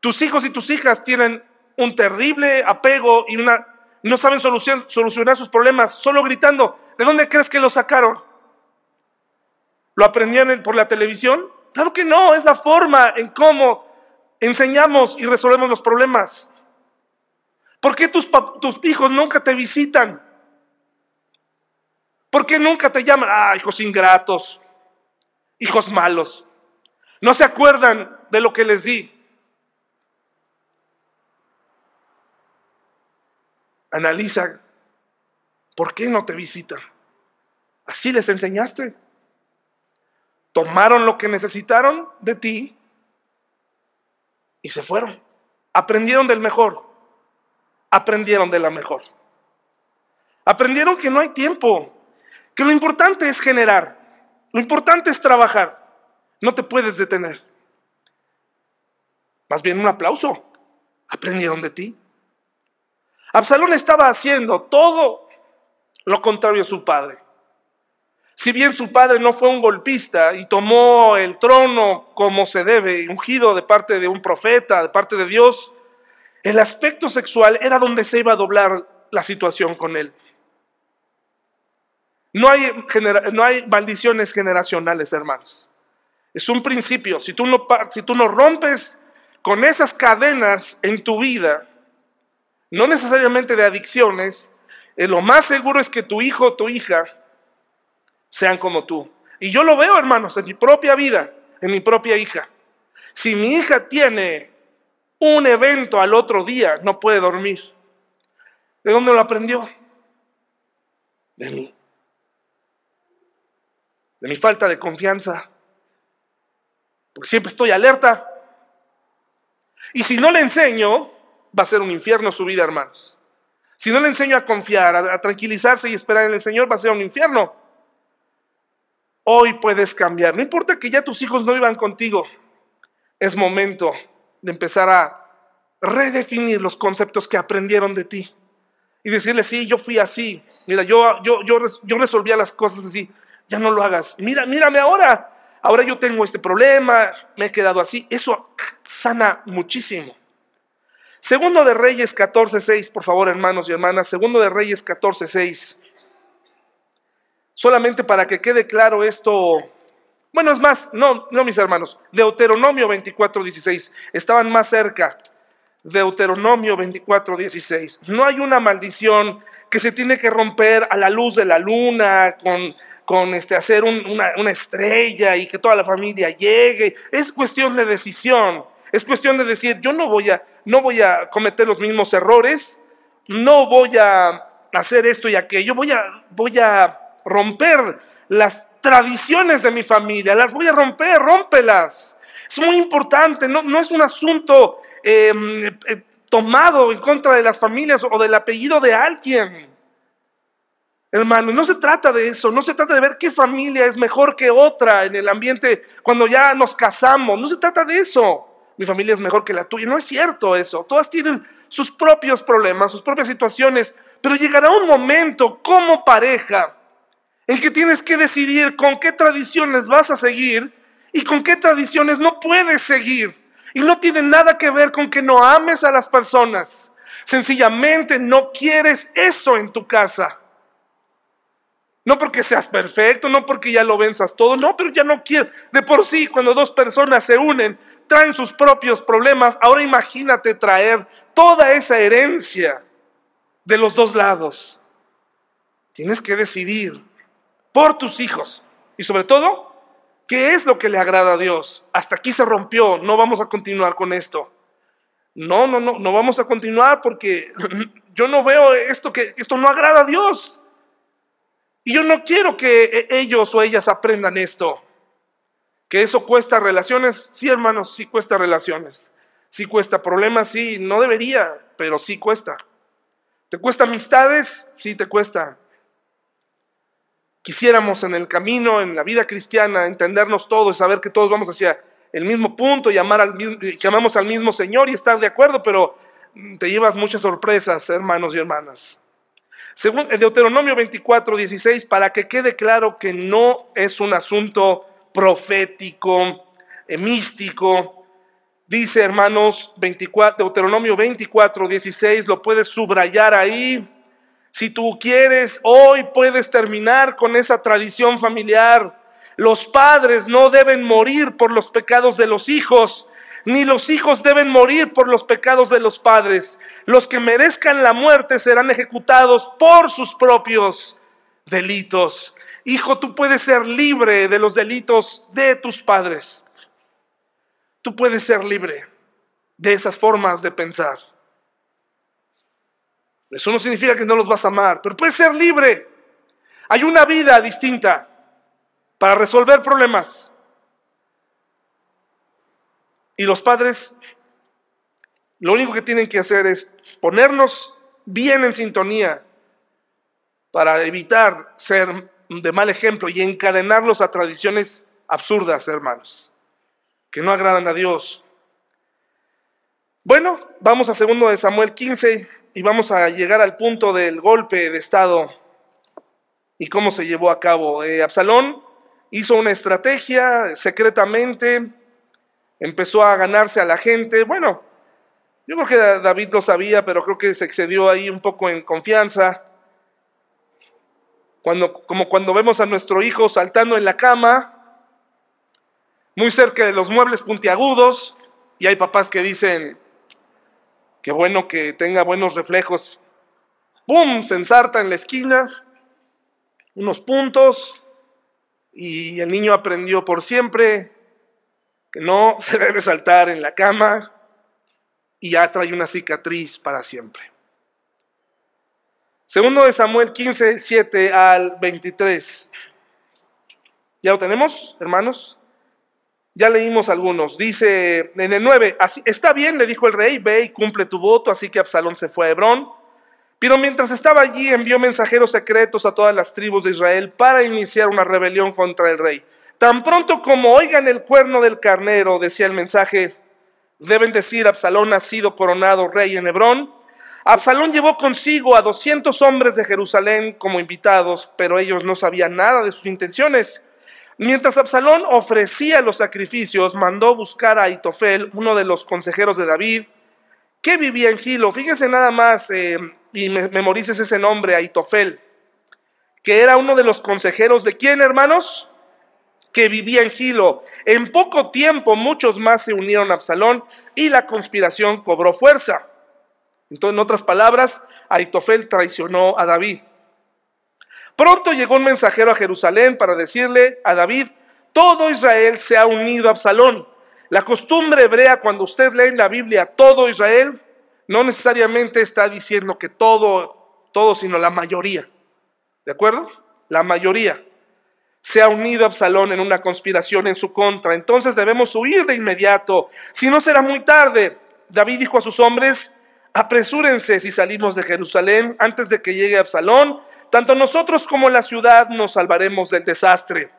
tus hijos y tus hijas tienen un terrible apego y una, no saben solucionar sus problemas solo gritando. ¿De dónde crees que lo sacaron? ¿Lo aprendían por la televisión? Claro que no, es la forma en cómo enseñamos y resolvemos los problemas. ¿Por qué tus, tus hijos nunca te visitan? ¿Por qué nunca te llaman? Ah, hijos ingratos, hijos malos. No se acuerdan de lo que les di. Analiza, ¿por qué no te visitan? Así les enseñaste. Tomaron lo que necesitaron de ti y se fueron. Aprendieron del mejor. Aprendieron de la mejor. Aprendieron que no hay tiempo que lo importante es generar, lo importante es trabajar, no te puedes detener. Más bien un aplauso, aprendieron de ti. Absalón estaba haciendo todo lo contrario a su padre. Si bien su padre no fue un golpista y tomó el trono como se debe, ungido de parte de un profeta, de parte de Dios, el aspecto sexual era donde se iba a doblar la situación con él. No hay, maldiciones generacionales, hermanos. Es un principio. Si tú, no, si tú no rompes con esas cadenas en tu vida, no necesariamente de adicciones, eh, lo más seguro es que tu hijo o tu hija sean como tú. Y yo lo veo, hermanos, en mi propia vida, en mi propia hija. Si mi hija tiene un evento al otro día, no puede dormir. ¿De dónde lo aprendió? De mí. De mi falta de confianza. Porque siempre estoy alerta. Y si no le enseño, va a ser un infierno su vida, hermanos. Si no le enseño a confiar, a, tranquilizarse y esperar en el Señor, va a ser un infierno. Hoy puedes cambiar. No importa que ya tus hijos no vivan contigo. Es momento de empezar a redefinir los conceptos que aprendieron de ti. Y decirle, sí, yo fui así. Mira, yo, yo, yo, yo resolvía las cosas así. Ya no lo hagas. Mira, mírame ahora. Ahora yo tengo este problema, me he quedado así. Eso sana muchísimo. Segundo de Reyes 14.6, por favor, hermanos y hermanas. Segundo de Reyes 14.6. Solamente para que quede claro esto. Bueno, es más, no, no mis hermanos. Deuteronomio 24.16. Estaban más cerca. Deuteronomio 24.16. No hay una maldición que se tiene que romper a la luz de la luna, con, con este, hacer una, estrella y que toda la familia llegue. Es cuestión de decisión. Es cuestión de decir, yo no voy a, no voy a cometer los mismos errores, no voy a hacer esto y aquello, voy a, voy a romper las tradiciones de mi familia, las voy a romper, rómpelas. Es muy importante, no, no es un asunto em, eh, tomado en contra de las familias o del apellido de alguien. Hermano, no se trata de eso, no se trata de ver qué familia es mejor que otra en el ambiente cuando ya nos casamos, no se trata de eso mi familia es mejor que la tuya. No es cierto eso. Todas tienen sus propios problemas, sus propias situaciones, pero llegará un momento como pareja en que tienes que decidir con qué tradiciones vas a seguir y con qué tradiciones no puedes seguir. Y no tiene nada que ver con que no ames a las personas. Sencillamente no quieres eso en tu casa. No porque seas perfecto, no porque ya lo venzas todo, no, pero ya no quiero. De por sí, cuando dos personas se unen, traen sus propios problemas. Ahora imagínate traer toda esa herencia de los dos lados. Tienes que decidir por tus hijos y sobre todo, ¿qué es lo que le agrada a Dios? Hasta aquí se rompió, no vamos a continuar con esto. No, no, no, no vamos a continuar porque yo no veo esto que esto no agrada a Dios. Y yo no quiero que e, ellos o ellas aprendan esto. Que eso cuesta relaciones. Sí, hermanos, sí cuesta relaciones. Sí cuesta problemas, sí, no debería, pero sí cuesta. ¿Te cuesta amistades? Sí, te cuesta. Quisiéramos en el camino, en la vida cristiana, entendernos todos, saber que todos vamos hacia el mismo punto y al mismo, que amamos al mismo Señor y estar de acuerdo, pero te llevas muchas sorpresas, hermanos y hermanas. Según el Deuteronomio 24, 16, para que quede claro que no es un asunto profético, eh, místico. Dice, hermanos, 24, Deuteronomio 24, 16, lo puedes subrayar ahí. Si tú quieres, hoy puedes terminar con esa tradición familiar. Los padres no deben morir por los pecados de los hijos, ni los hijos deben morir por los pecados de los padres. Los que merezcan la muerte serán ejecutados por sus propios delitos. Hijo, tú puedes ser libre de los delitos de tus padres. Tú puedes ser libre de esas formas de pensar. Eso no significa que no los vas a amar, pero puedes ser libre. Hay una vida distinta para resolver problemas. Y los padres lo único que tienen que hacer es ponernos bien en sintonía para evitar ser de mal ejemplo y encadenarlos a tradiciones absurdas, hermanos, que no agradan a Dios. Bueno, vamos a segundo de Samuel 15 y vamos a llegar al punto del golpe de estado y cómo se llevó a cabo. Eh, Absalón hizo una estrategia secretamente, empezó a ganarse a la gente. Bueno, yo creo que David lo sabía, pero creo que se excedió ahí un poco en confianza. Cuando, como cuando vemos a nuestro hijo saltando en la cama, muy cerca de los muebles puntiagudos, y hay papás que dicen, qué bueno que tenga buenos reflejos. ¡Pum! Se ensarta en la esquina, unos puntos, y el niño aprendió por siempre no se debe saltar en la cama y ya trae una cicatriz para siempre. Segundo de Samuel 15, 7 al 23. ¿Ya lo tenemos, hermanos? Ya leímos algunos. Dice en el 9, así, está bien, le dijo el rey, ve y cumple tu voto. Así que Absalón se fue a Hebrón. Pero mientras estaba allí envió mensajeros secretos a todas las tribus de Israel para iniciar una rebelión contra el rey. Tan pronto como oigan el cuerno del carnero, decía el mensaje, deben decir, Absalón ha sido coronado rey en Hebrón. Absalón llevó consigo a 200 hombres de Jerusalén como invitados, pero ellos no sabían nada de sus intenciones. Mientras Absalón ofrecía los sacrificios, mandó buscar a Aitofel, uno de los consejeros de David, que vivía en Gilo. Fíjense nada más, eh, y me, memorices ese nombre, Aitofel, que era uno de los consejeros de quién, hermanos? Que vivía en Gilo. En poco tiempo muchos más se unieron a Absalón y la conspiración cobró fuerza. Entonces, en otras palabras, Aitofel traicionó a David. Pronto llegó un mensajero a Jerusalén para decirle a David, todo Israel se ha unido a Absalón. La costumbre hebrea cuando usted lee en la Biblia todo Israel, no necesariamente está diciendo que todo, todo, sino la mayoría. ¿De acuerdo? La mayoría se ha unido a Absalón en una conspiración en su contra. Entonces debemos huir de inmediato. Si no será muy tarde. David dijo a sus hombres, apresúrense si salimos de Jerusalén antes de que llegue Absalón tanto nosotros como la ciudad nos salvaremos del desastre.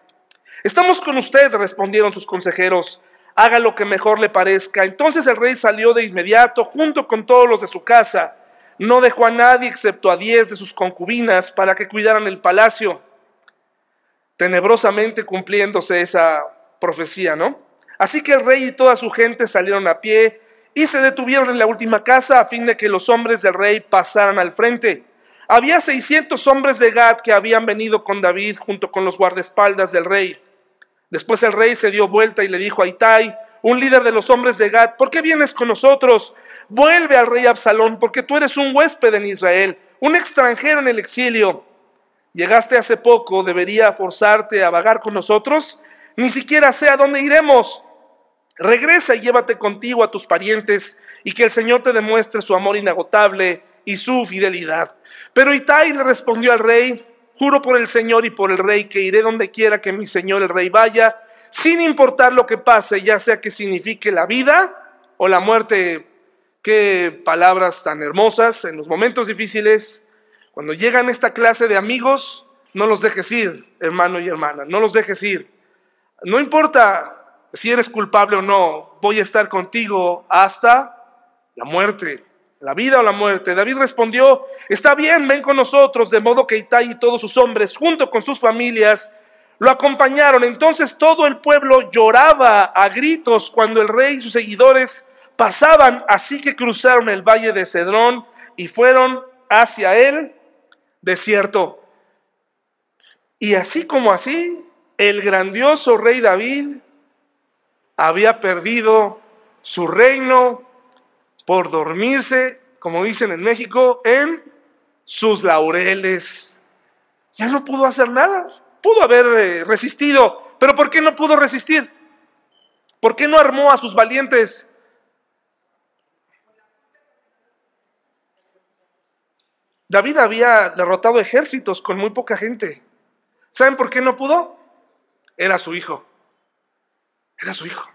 Estamos con usted, respondieron sus consejeros. Haga lo que mejor le parezca. Entonces el rey salió de inmediato junto con todos los de su casa. No dejó a nadie excepto a diez de sus concubinas para que cuidaran el palacio. Tenebrosamente cumpliéndose esa profecía, ¿no? Así que el rey y toda su gente salieron a pie y se detuvieron en la última casa a fin de que los hombres del rey pasaran al frente. Había 600 hombres de Gad que habían venido con David junto con los guardaespaldas del rey. Después el rey se dio vuelta y le dijo a Itai, un líder de los hombres de Gad, ¿por qué vienes con nosotros? Vuelve al rey Absalón, porque tú eres un huésped en Israel, un extranjero en el exilio. Llegaste hace poco, debería forzarte a vagar con nosotros. Ni siquiera sé a dónde iremos. Regresa y llévate contigo a tus parientes y que el Señor te demuestre su amor inagotable y su fidelidad. Pero Itai le respondió al rey, juro por el Señor y por el rey que iré donde quiera que mi Señor el rey vaya, sin importar lo que pase, ya sea que signifique la vida o la muerte. Qué palabras tan hermosas en los momentos difíciles. Cuando llegan esta clase de amigos, no los dejes ir, hermano y hermana, no los dejes ir. No importa si eres culpable o no, voy a estar contigo hasta la muerte la vida o la muerte. David respondió, está bien, ven con nosotros, de modo que Itai y todos sus hombres, junto con sus familias, lo acompañaron. Entonces todo el pueblo lloraba a gritos cuando el rey y sus seguidores pasaban, así que cruzaron el valle de Cedrón y fueron hacia el desierto. Y así como así, el grandioso rey David había perdido su reino por dormirse, como dicen en México, en sus laureles. Ya no pudo hacer nada. Pudo haber eh, resistido, pero ¿por qué no pudo resistir? ¿Por qué no armó a sus valientes? David había derrotado ejércitos con muy poca gente. ¿Saben por qué no pudo? Era su hijo. Era su hijo.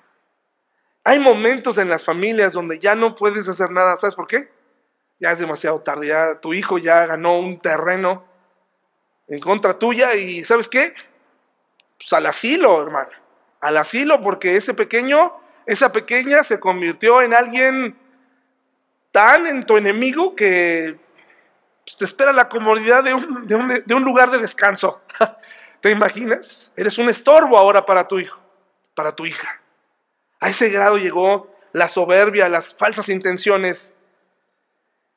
Hay momentos en las familias donde ya no puedes hacer nada. ¿Sabes por qué? Ya es demasiado tarde. Tu hijo ya ganó un terreno en contra tuya y ¿sabes qué? Pues al asilo, hermano. Al asilo porque ese pequeño, esa pequeña se convirtió en alguien tan en tu enemigo que te espera la comodidad de un, lugar de descanso. ¿Te imaginas? Eres un estorbo ahora para tu hijo, para tu hija. A ese grado llegó la soberbia, las falsas intenciones.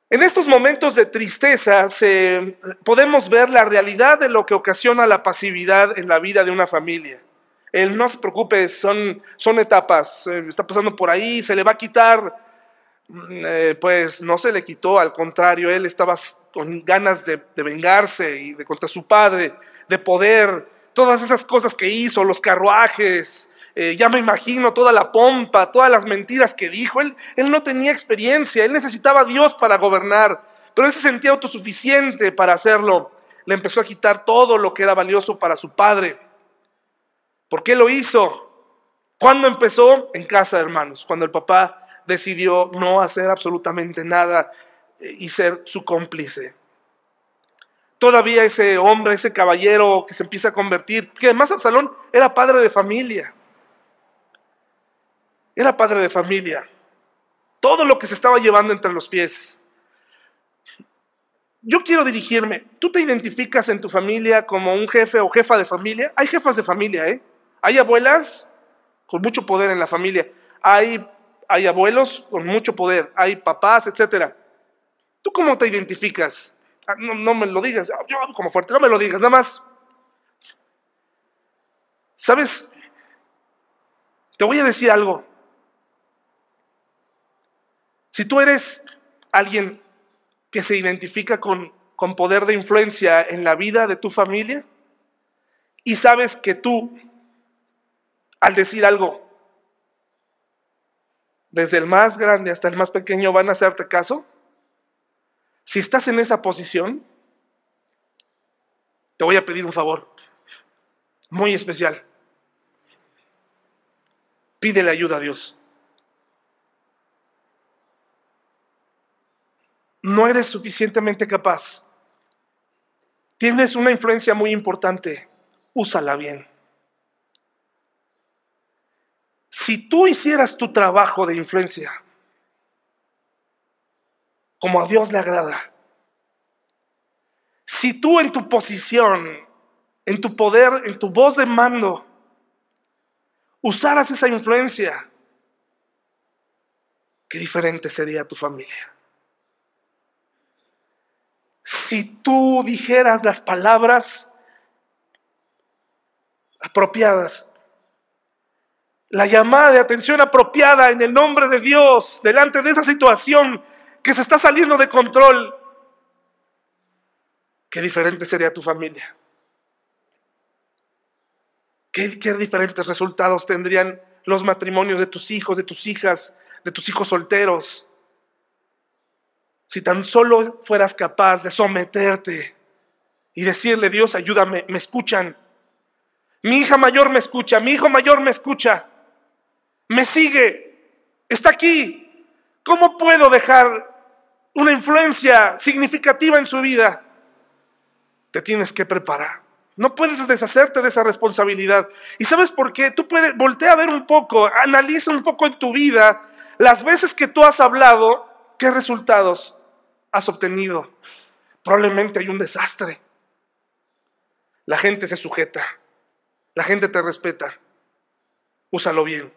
En estos momentos de tristeza podemos ver la realidad de lo que ocasiona la pasividad en la vida de una familia. Él no se preocupe, son, son etapas, eh, está pasando por ahí, se le va a quitar. Mm, eh, pues no se le quitó, al contrario, él estaba con ganas de, vengarse y de contra su padre, de poder, todas esas cosas que hizo, los carruajes, eh, ya me imagino toda la pompa, todas las mentiras que dijo. Él, él no tenía experiencia, él necesitaba a Dios para gobernar, pero él se sentía autosuficiente para hacerlo. Le empezó a quitar todo lo que era valioso para su padre. ¿Por qué lo hizo? ¿Cuándo empezó? En casa, hermanos, cuando el papá decidió no hacer absolutamente nada eh, y ser su cómplice. Todavía ese hombre, ese caballero que se empieza a convertir, que además Absalón era padre de familia. Era padre de familia. Todo lo que se estaba llevando entre los pies. Yo quiero dirigirme. ¿Tú te identificas en tu familia como un jefe o jefa de familia? Hay jefas de familia, ¿eh? Hay abuelas con mucho poder en la familia. Hay, hay abuelos con mucho poder. Hay papás, etc. ¿Tú cómo te identificas? Ah, no, no me lo digas. Yo como fuerte, no me lo digas. Nada más. ¿Sabes? Te voy a decir algo. Si tú eres alguien que se identifica con, con poder de influencia en la vida de tu familia y sabes que tú, al decir algo, desde el más grande hasta el más pequeño van a hacerte caso, si estás en esa posición, te voy a pedir un favor muy especial. Pídele ayuda a Dios. no eres suficientemente capaz. Tienes una influencia muy importante, úsala bien. Si tú hicieras tu trabajo de influencia como a Dios le agrada, si tú en tu posición, en tu poder, en tu voz de mando, usaras esa influencia, qué diferente sería tu familia. Si tú dijeras las palabras apropiadas, la llamada de atención apropiada en el nombre de Dios delante de esa situación que se está saliendo de control, qué diferente sería tu familia. ¿Qué, diferentes resultados tendrían los matrimonios de tus hijos, de tus hijas, de tus hijos solteros, si tan solo fueras capaz de someterte y decirle, Dios, ayúdame, me escuchan. Mi hija mayor me escucha, mi hijo mayor me escucha, me sigue, está aquí. ¿Cómo puedo dejar una influencia significativa en su vida? Te tienes que preparar. No puedes deshacerte de esa responsabilidad. ¿Y sabes por qué? Tú puedes, voltea a ver un poco, analiza un poco en tu vida las veces que tú has hablado, qué resultados has obtenido. Probablemente hay un desastre. La gente se sujeta. La gente te respeta. Úsalo bien.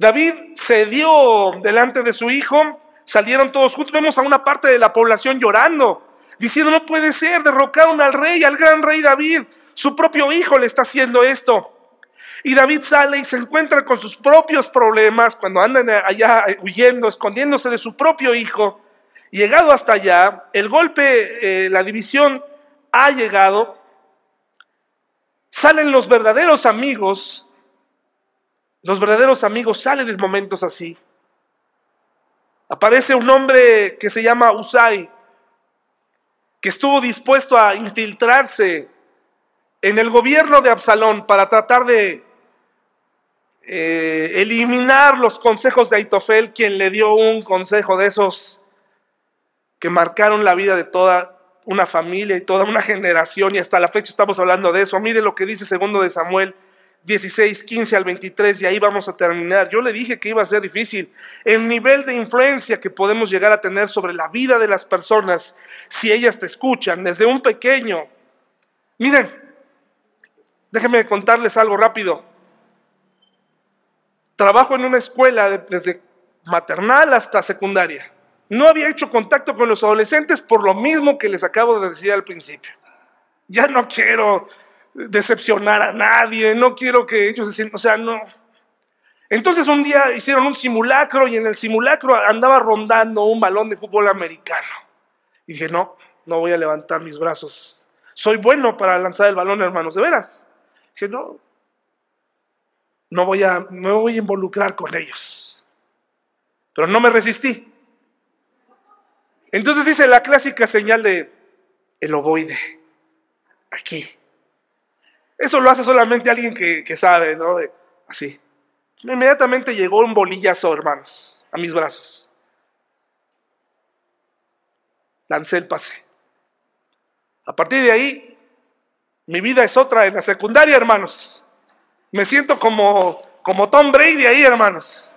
David se dio delante de su hijo. Salieron todos juntos. Vemos a una parte de la población llorando. Diciendo, no puede ser, derrocaron al rey, al gran rey David. Su propio hijo le está haciendo esto. Y David sale y se encuentra con sus propios problemas cuando andan allá huyendo, escondiéndose de su propio hijo. Llegado hasta allá, el golpe, eh, la división ha llegado. Salen los verdaderos amigos. Los verdaderos amigos salen en momentos así. Aparece un hombre que se llama Usai, que estuvo dispuesto a infiltrarse en el gobierno de Absalón para tratar de eh, eliminar los consejos de Aitofel, quien le dio un consejo de esos que marcaron la vida de toda una familia y toda una generación, y hasta la fecha estamos hablando de eso. Mire lo que dice segundo de Samuel 16, 15 al 23 y ahí vamos a terminar. Yo le dije que iba a ser difícil. El nivel de influencia que podemos llegar a tener sobre la vida de las personas si ellas te escuchan desde un pequeño. Miren, déjenme contarles algo rápido. Trabajo en una escuela desde maternal hasta secundaria. No había hecho contacto con los adolescentes por lo mismo que les acabo de decir al principio. Ya no quiero decepcionar a nadie, no quiero que ellos se sientan, o sea, no. Entonces un día hicieron un simulacro y en el simulacro andaba rondando un balón de fútbol americano. Y dije, no, no voy a levantar mis brazos. Soy bueno para lanzar el balón, hermanos, de veras. Dije, no, no voy a, me voy a involucrar con ellos. Pero no me resistí. Entonces dice la clásica señal de el ovoide. Aquí. Eso lo hace solamente alguien que, sabe, ¿no? así. Inmediatamente llegó un bolillazo, hermanos, a mis brazos. Lancé el pase. A partir de ahí, mi vida es otra en la secundaria, hermanos. Me siento como, como Tom Brady ahí, hermanos.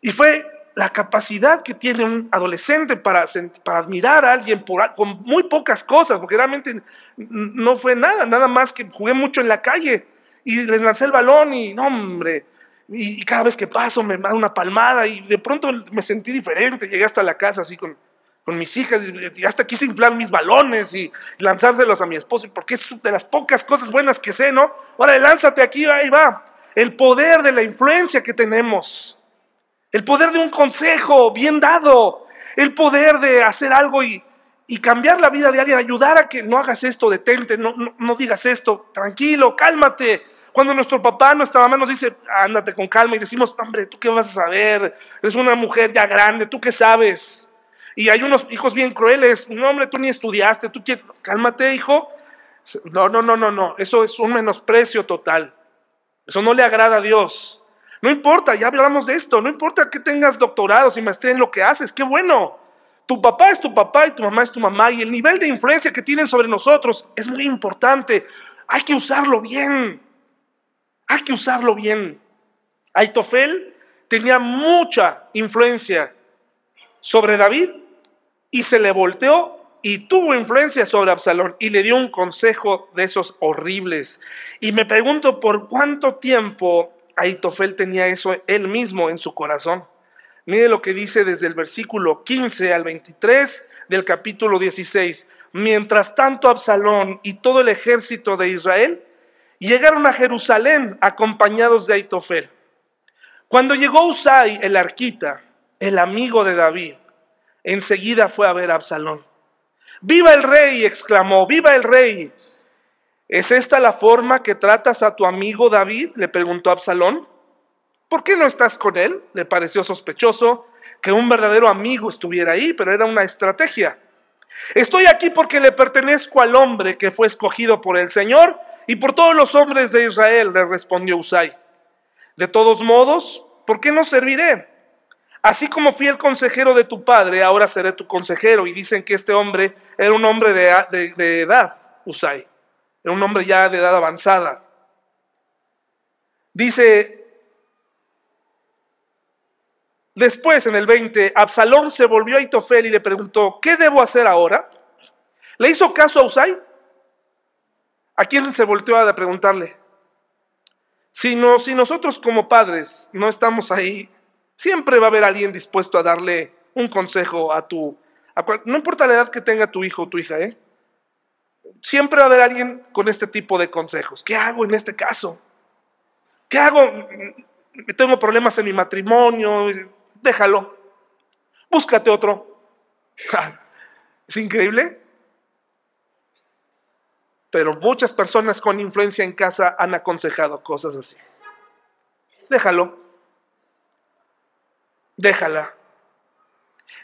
Y fue la capacidad que tiene un adolescente para, para admirar a alguien con muy pocas cosas, porque realmente no fue nada, nada más que jugué mucho en la calle y les lancé el balón y no, hombre, y, cada vez que paso me da una palmada y de pronto me sentí diferente, llegué hasta la casa así con, con mis hijas y hasta quise inflar mis balones y lanzárselos a mi esposo, porque es de las pocas cosas buenas que sé, ¿no? Ahora lánzate aquí, ahí va. El poder de la influencia que tenemos el poder de un consejo bien dado, el poder de hacer algo y, cambiar la vida de alguien, ayudar a que no hagas esto, detente, no, no, digas esto, tranquilo, cálmate. Cuando nuestro papá, nuestra mamá nos dice, ándate con calma y decimos, hombre, ¿tú qué vas a saber? Eres una mujer ya grande, ¿tú qué sabes? Y hay unos hijos bien crueles, no, hombre, tú ni estudiaste, tú quieres, cálmate, hijo. No, no, no, no, no, eso es un menosprecio total. Eso no le agrada a Dios. No importa, ya hablamos de esto, no importa que tengas doctorados y maestría en lo que haces, qué bueno. Tu papá es tu papá y tu mamá es tu mamá y el nivel de influencia que tienen sobre nosotros es muy importante. Hay que usarlo bien. Hay que usarlo bien. Aitofel tenía mucha influencia sobre David y se le volteó y tuvo influencia sobre Absalón y le dio un consejo de esos horribles. Y me pregunto por cuánto tiempo Aitofel tenía eso él mismo en su corazón. Mire lo que dice desde el versículo 15 al 23 del capítulo 16. Mientras tanto Absalón y todo el ejército de Israel llegaron a Jerusalén acompañados de Aitofel. Cuando llegó Usai, el arquita, el amigo de David, enseguida fue a ver a Absalón. ¡Viva el rey! exclamó, ¡viva el rey! ¿Es esta la forma que tratas a tu amigo David? le preguntó Absalón. ¿Por qué no estás con él? Le pareció sospechoso que un verdadero amigo estuviera ahí, pero era una estrategia. Estoy aquí porque le pertenezco al hombre que fue escogido por el Señor y por todos los hombres de Israel, le respondió Usai. De todos modos, ¿por qué no serviré? Así como fui el consejero de tu padre, ahora seré tu consejero. Y dicen que este hombre era un hombre de, de edad, Usai. Era un hombre ya de edad avanzada. Dice, después en el 20, Absalón se volvió a Itofel y le preguntó, ¿qué debo hacer ahora? ¿Le hizo caso a Usai? ¿A quién se volteó a preguntarle? Si, no, si nosotros como padres no estamos ahí, siempre va a haber alguien dispuesto a darle un consejo a tu... no importa la edad que tenga tu hijo o tu hija, ¿eh? siempre va a haber alguien con este tipo de consejos. ¿Qué hago en este caso? ¿Qué hago? Tengo problemas en mi matrimonio. Déjalo. Búscate otro. ¿Es increíble? Pero muchas personas con influencia en casa han aconsejado cosas así. Déjalo. Déjala.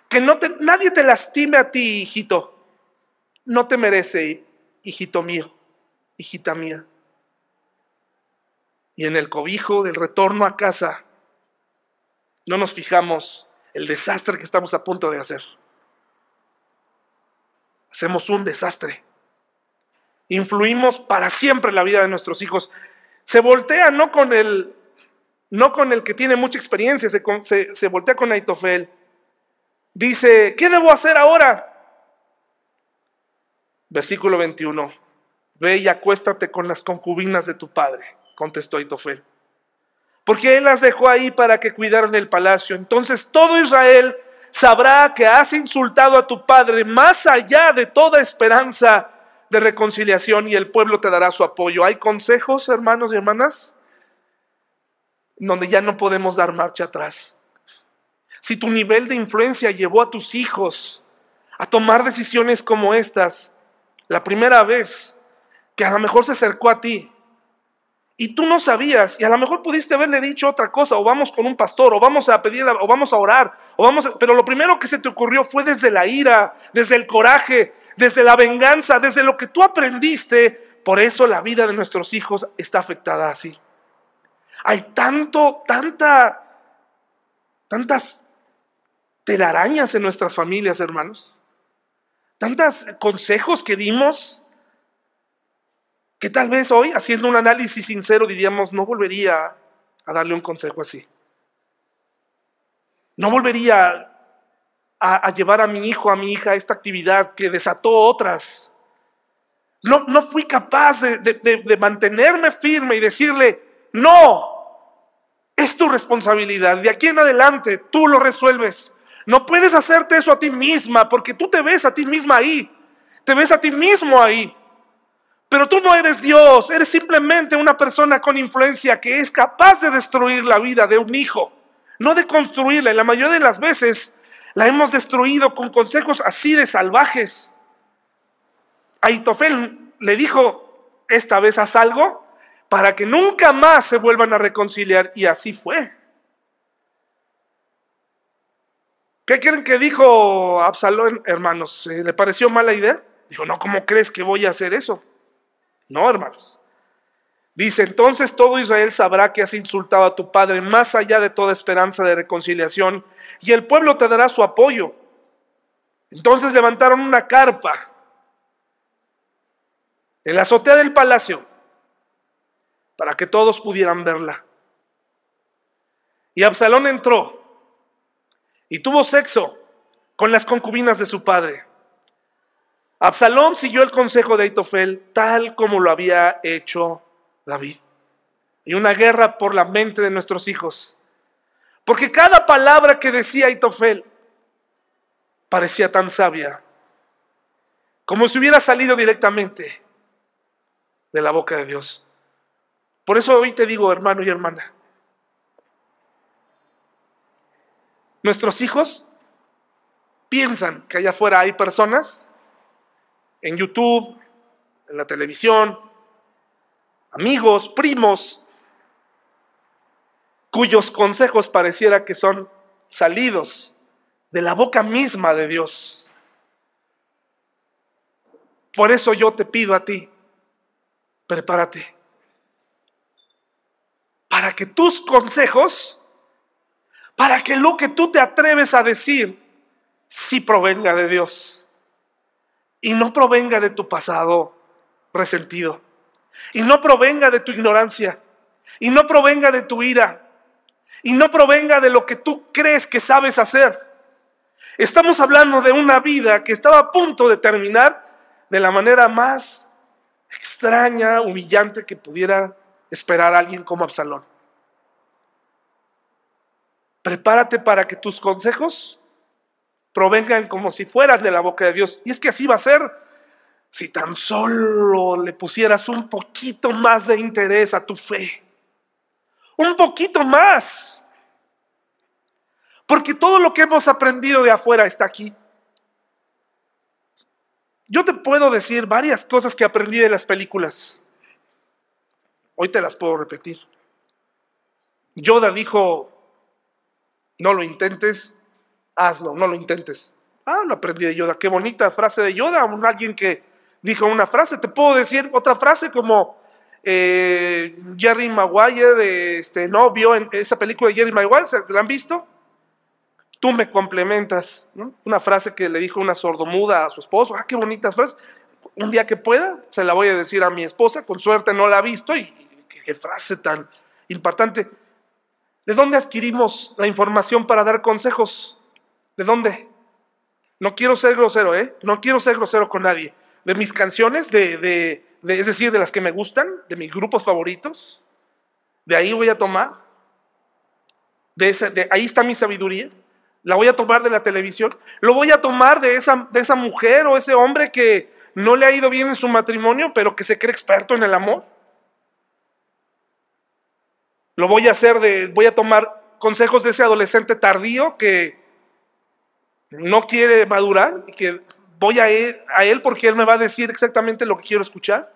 Que no te, nadie te lastime a ti, hijito. No te merece hijito mío, hijita mía. Y en el cobijo del retorno a casa, no nos fijamos el desastre que estamos a punto de hacer. Hacemos un desastre. Influimos para siempre la vida de nuestros hijos. Se voltea no con el, no con el que tiene mucha experiencia, se, se, se voltea con Aitofel. Dice, ¿qué debo hacer ahora? Versículo 21. Ve y acuéstate con las concubinas de tu padre, contestó Aitofel. Porque él las dejó ahí para que cuidaran el palacio. Entonces todo Israel sabrá que has insultado a tu padre más allá de toda esperanza de reconciliación y el pueblo te dará su apoyo. Hay consejos, hermanos y hermanas, donde ya no podemos dar marcha atrás. Si tu nivel de influencia llevó a tus hijos a tomar decisiones como estas, la primera vez que a lo mejor se acercó a ti y tú no sabías y a lo mejor pudiste haberle dicho otra cosa o vamos con un pastor o vamos a pedir o vamos a orar o vamos pero lo primero que se te ocurrió fue desde la ira, desde el coraje, desde la venganza, desde lo que tú aprendiste, por eso la vida de nuestros hijos está afectada así. Hay tanto, tanta tantas telarañas en nuestras familias, hermanos. Tantos consejos que dimos que tal vez hoy, haciendo un análisis sincero, diríamos, no volvería a darle un consejo así. No volvería a, llevar a mi hijo, a mi hija a esta actividad que desató otras. No, no fui capaz de, de mantenerme firme y decirle, no, es tu responsabilidad. De aquí en adelante tú lo resuelves. No puedes hacerte eso a ti misma porque tú te ves a ti misma ahí. Te ves a ti mismo ahí. Pero tú no eres Dios, eres simplemente una persona con influencia que es capaz de destruir la vida de un hijo, no de construirla. Y la mayoría de las veces la hemos destruido con consejos así de salvajes. Aitofel le dijo, esta vez haz algo para que nunca más se vuelvan a reconciliar. Y así fue. ¿Qué creen que dijo Absalón, hermanos? ¿Le pareció mala idea? Dijo, no, ¿cómo crees que voy a hacer eso? No, hermanos. Dice, entonces todo Israel sabrá que has insultado a tu padre más allá de toda esperanza de reconciliación, y el pueblo te dará su apoyo. Entonces levantaron una carpa en la azotea del palacio para que todos pudieran verla. Y Absalón entró y tuvo sexo con las concubinas de su padre. Absalón siguió el consejo de Aitofel tal como lo había hecho David. Y una guerra por la mente de nuestros hijos. Porque cada palabra que decía Aitofel parecía tan sabia, como si hubiera salido directamente de la boca de Dios. Por eso hoy te digo, hermano y hermana, Nuestros hijos piensan que allá afuera hay personas en YouTube, en la televisión, amigos, primos, cuyos consejos pareciera que son salidos de la boca misma de Dios. Por eso yo te pido a ti, prepárate, para que tus consejos para que lo que tú te atreves a decir sí provenga de Dios y no provenga de tu pasado resentido y no provenga de tu ignorancia y no provenga de tu ira y no provenga de lo que tú crees que sabes hacer. Estamos hablando de una vida que estaba a punto de terminar de la manera más extraña, humillante que pudiera esperar alguien como Absalón. Prepárate para que tus consejos provengan como si fueras de la boca de Dios. Y es que así va a ser si tan solo le pusieras un poquito más de interés a tu fe. Un poquito más. Porque todo lo que hemos aprendido de afuera está aquí. Yo te puedo decir varias cosas que aprendí de las películas. Hoy te las puedo repetir. Yoda dijo, no lo intentes, hazlo, no lo intentes. Ah, lo aprendí de Yoda. Qué bonita frase de Yoda. Alguien que dijo una frase. Te puedo decir otra frase como eh, Jerry Maguire, este, no vio en esa película de Jerry Maguire, ¿se la han visto? Tú me complementas. Una frase que le dijo una sordomuda a su esposo. Ah, qué bonitas frases. Un día que pueda, se la voy a decir a mi esposa. Con suerte no la ha visto y qué frase tan impactante. ¿De dónde adquirimos la información para dar consejos? ¿De dónde? No quiero ser grosero, ¿eh? No quiero ser grosero con nadie. De mis canciones, de, es decir, de las que me gustan, de mis grupos favoritos. De ahí voy a tomar. De, de ahí está mi sabiduría. La voy a tomar de la televisión. Lo voy a tomar de esa, de esa mujer o ese hombre que no le ha ido bien en su matrimonio, pero que se cree experto en el amor. Lo voy a hacer de, voy a tomar consejos de ese adolescente tardío que no quiere madurar y que voy a él, porque él me va a decir exactamente lo que quiero escuchar.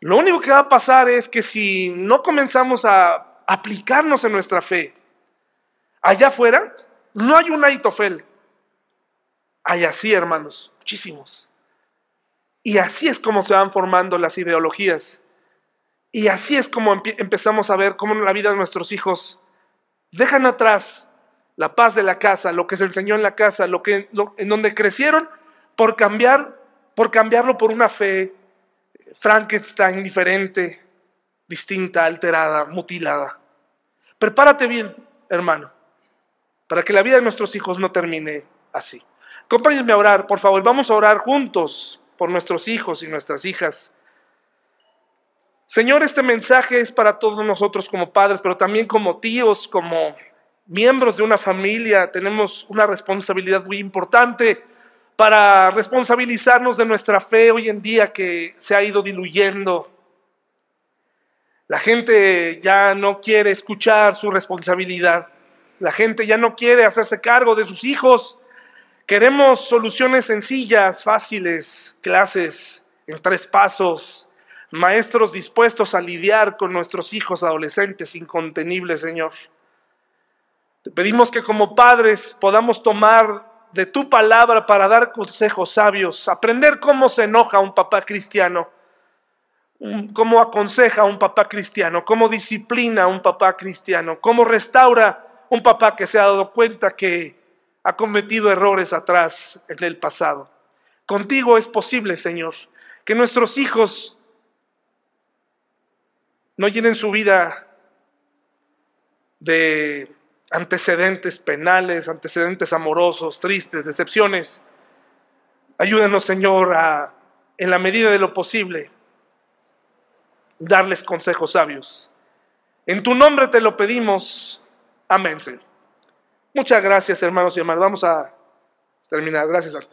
Lo único que va a pasar es que si no comenzamos a aplicarnos en nuestra fe allá afuera, no hay un Aitofel. Hay así, hermanos, muchísimos. Y así es como se van formando las ideologías. Y así es como empezamos a ver cómo la vida de nuestros hijos dejan atrás la paz de la casa, lo que se enseñó en la casa, lo que en donde crecieron por cambiar, por cambiarlo por una fe Frankenstein diferente, distinta, alterada, mutilada. Prepárate bien, hermano, para que la vida de nuestros hijos no termine así. Acompáñenme a orar, por favor, vamos a orar juntos por nuestros hijos y nuestras hijas. Señor, este mensaje es para todos nosotros como padres, pero también como tíos, como miembros de una familia. Tenemos una responsabilidad muy importante para responsabilizarnos de nuestra fe hoy en día que se ha ido diluyendo. La gente ya no quiere escuchar su responsabilidad. La gente ya no quiere hacerse cargo de sus hijos. Queremos soluciones sencillas, fáciles, clases en tres pasos, maestros dispuestos a lidiar con nuestros hijos adolescentes incontenibles, Señor. Te pedimos que como padres podamos tomar de tu palabra para dar consejos sabios, aprender cómo se enoja un papá cristiano, cómo aconseja a un papá cristiano, cómo disciplina a un papá cristiano, cómo restaura un papá que se ha dado cuenta que ha cometido errores atrás en el pasado. Contigo es posible, Señor, que nuestros hijos no llenen su vida de antecedentes penales, antecedentes amorosos, tristes, decepciones. Ayúdenos, Señor, a, en la medida de lo posible, darles consejos sabios. En tu nombre te lo pedimos. Amén, Señor. Muchas gracias, hermanos y hermanas. Vamos a terminar. Gracias.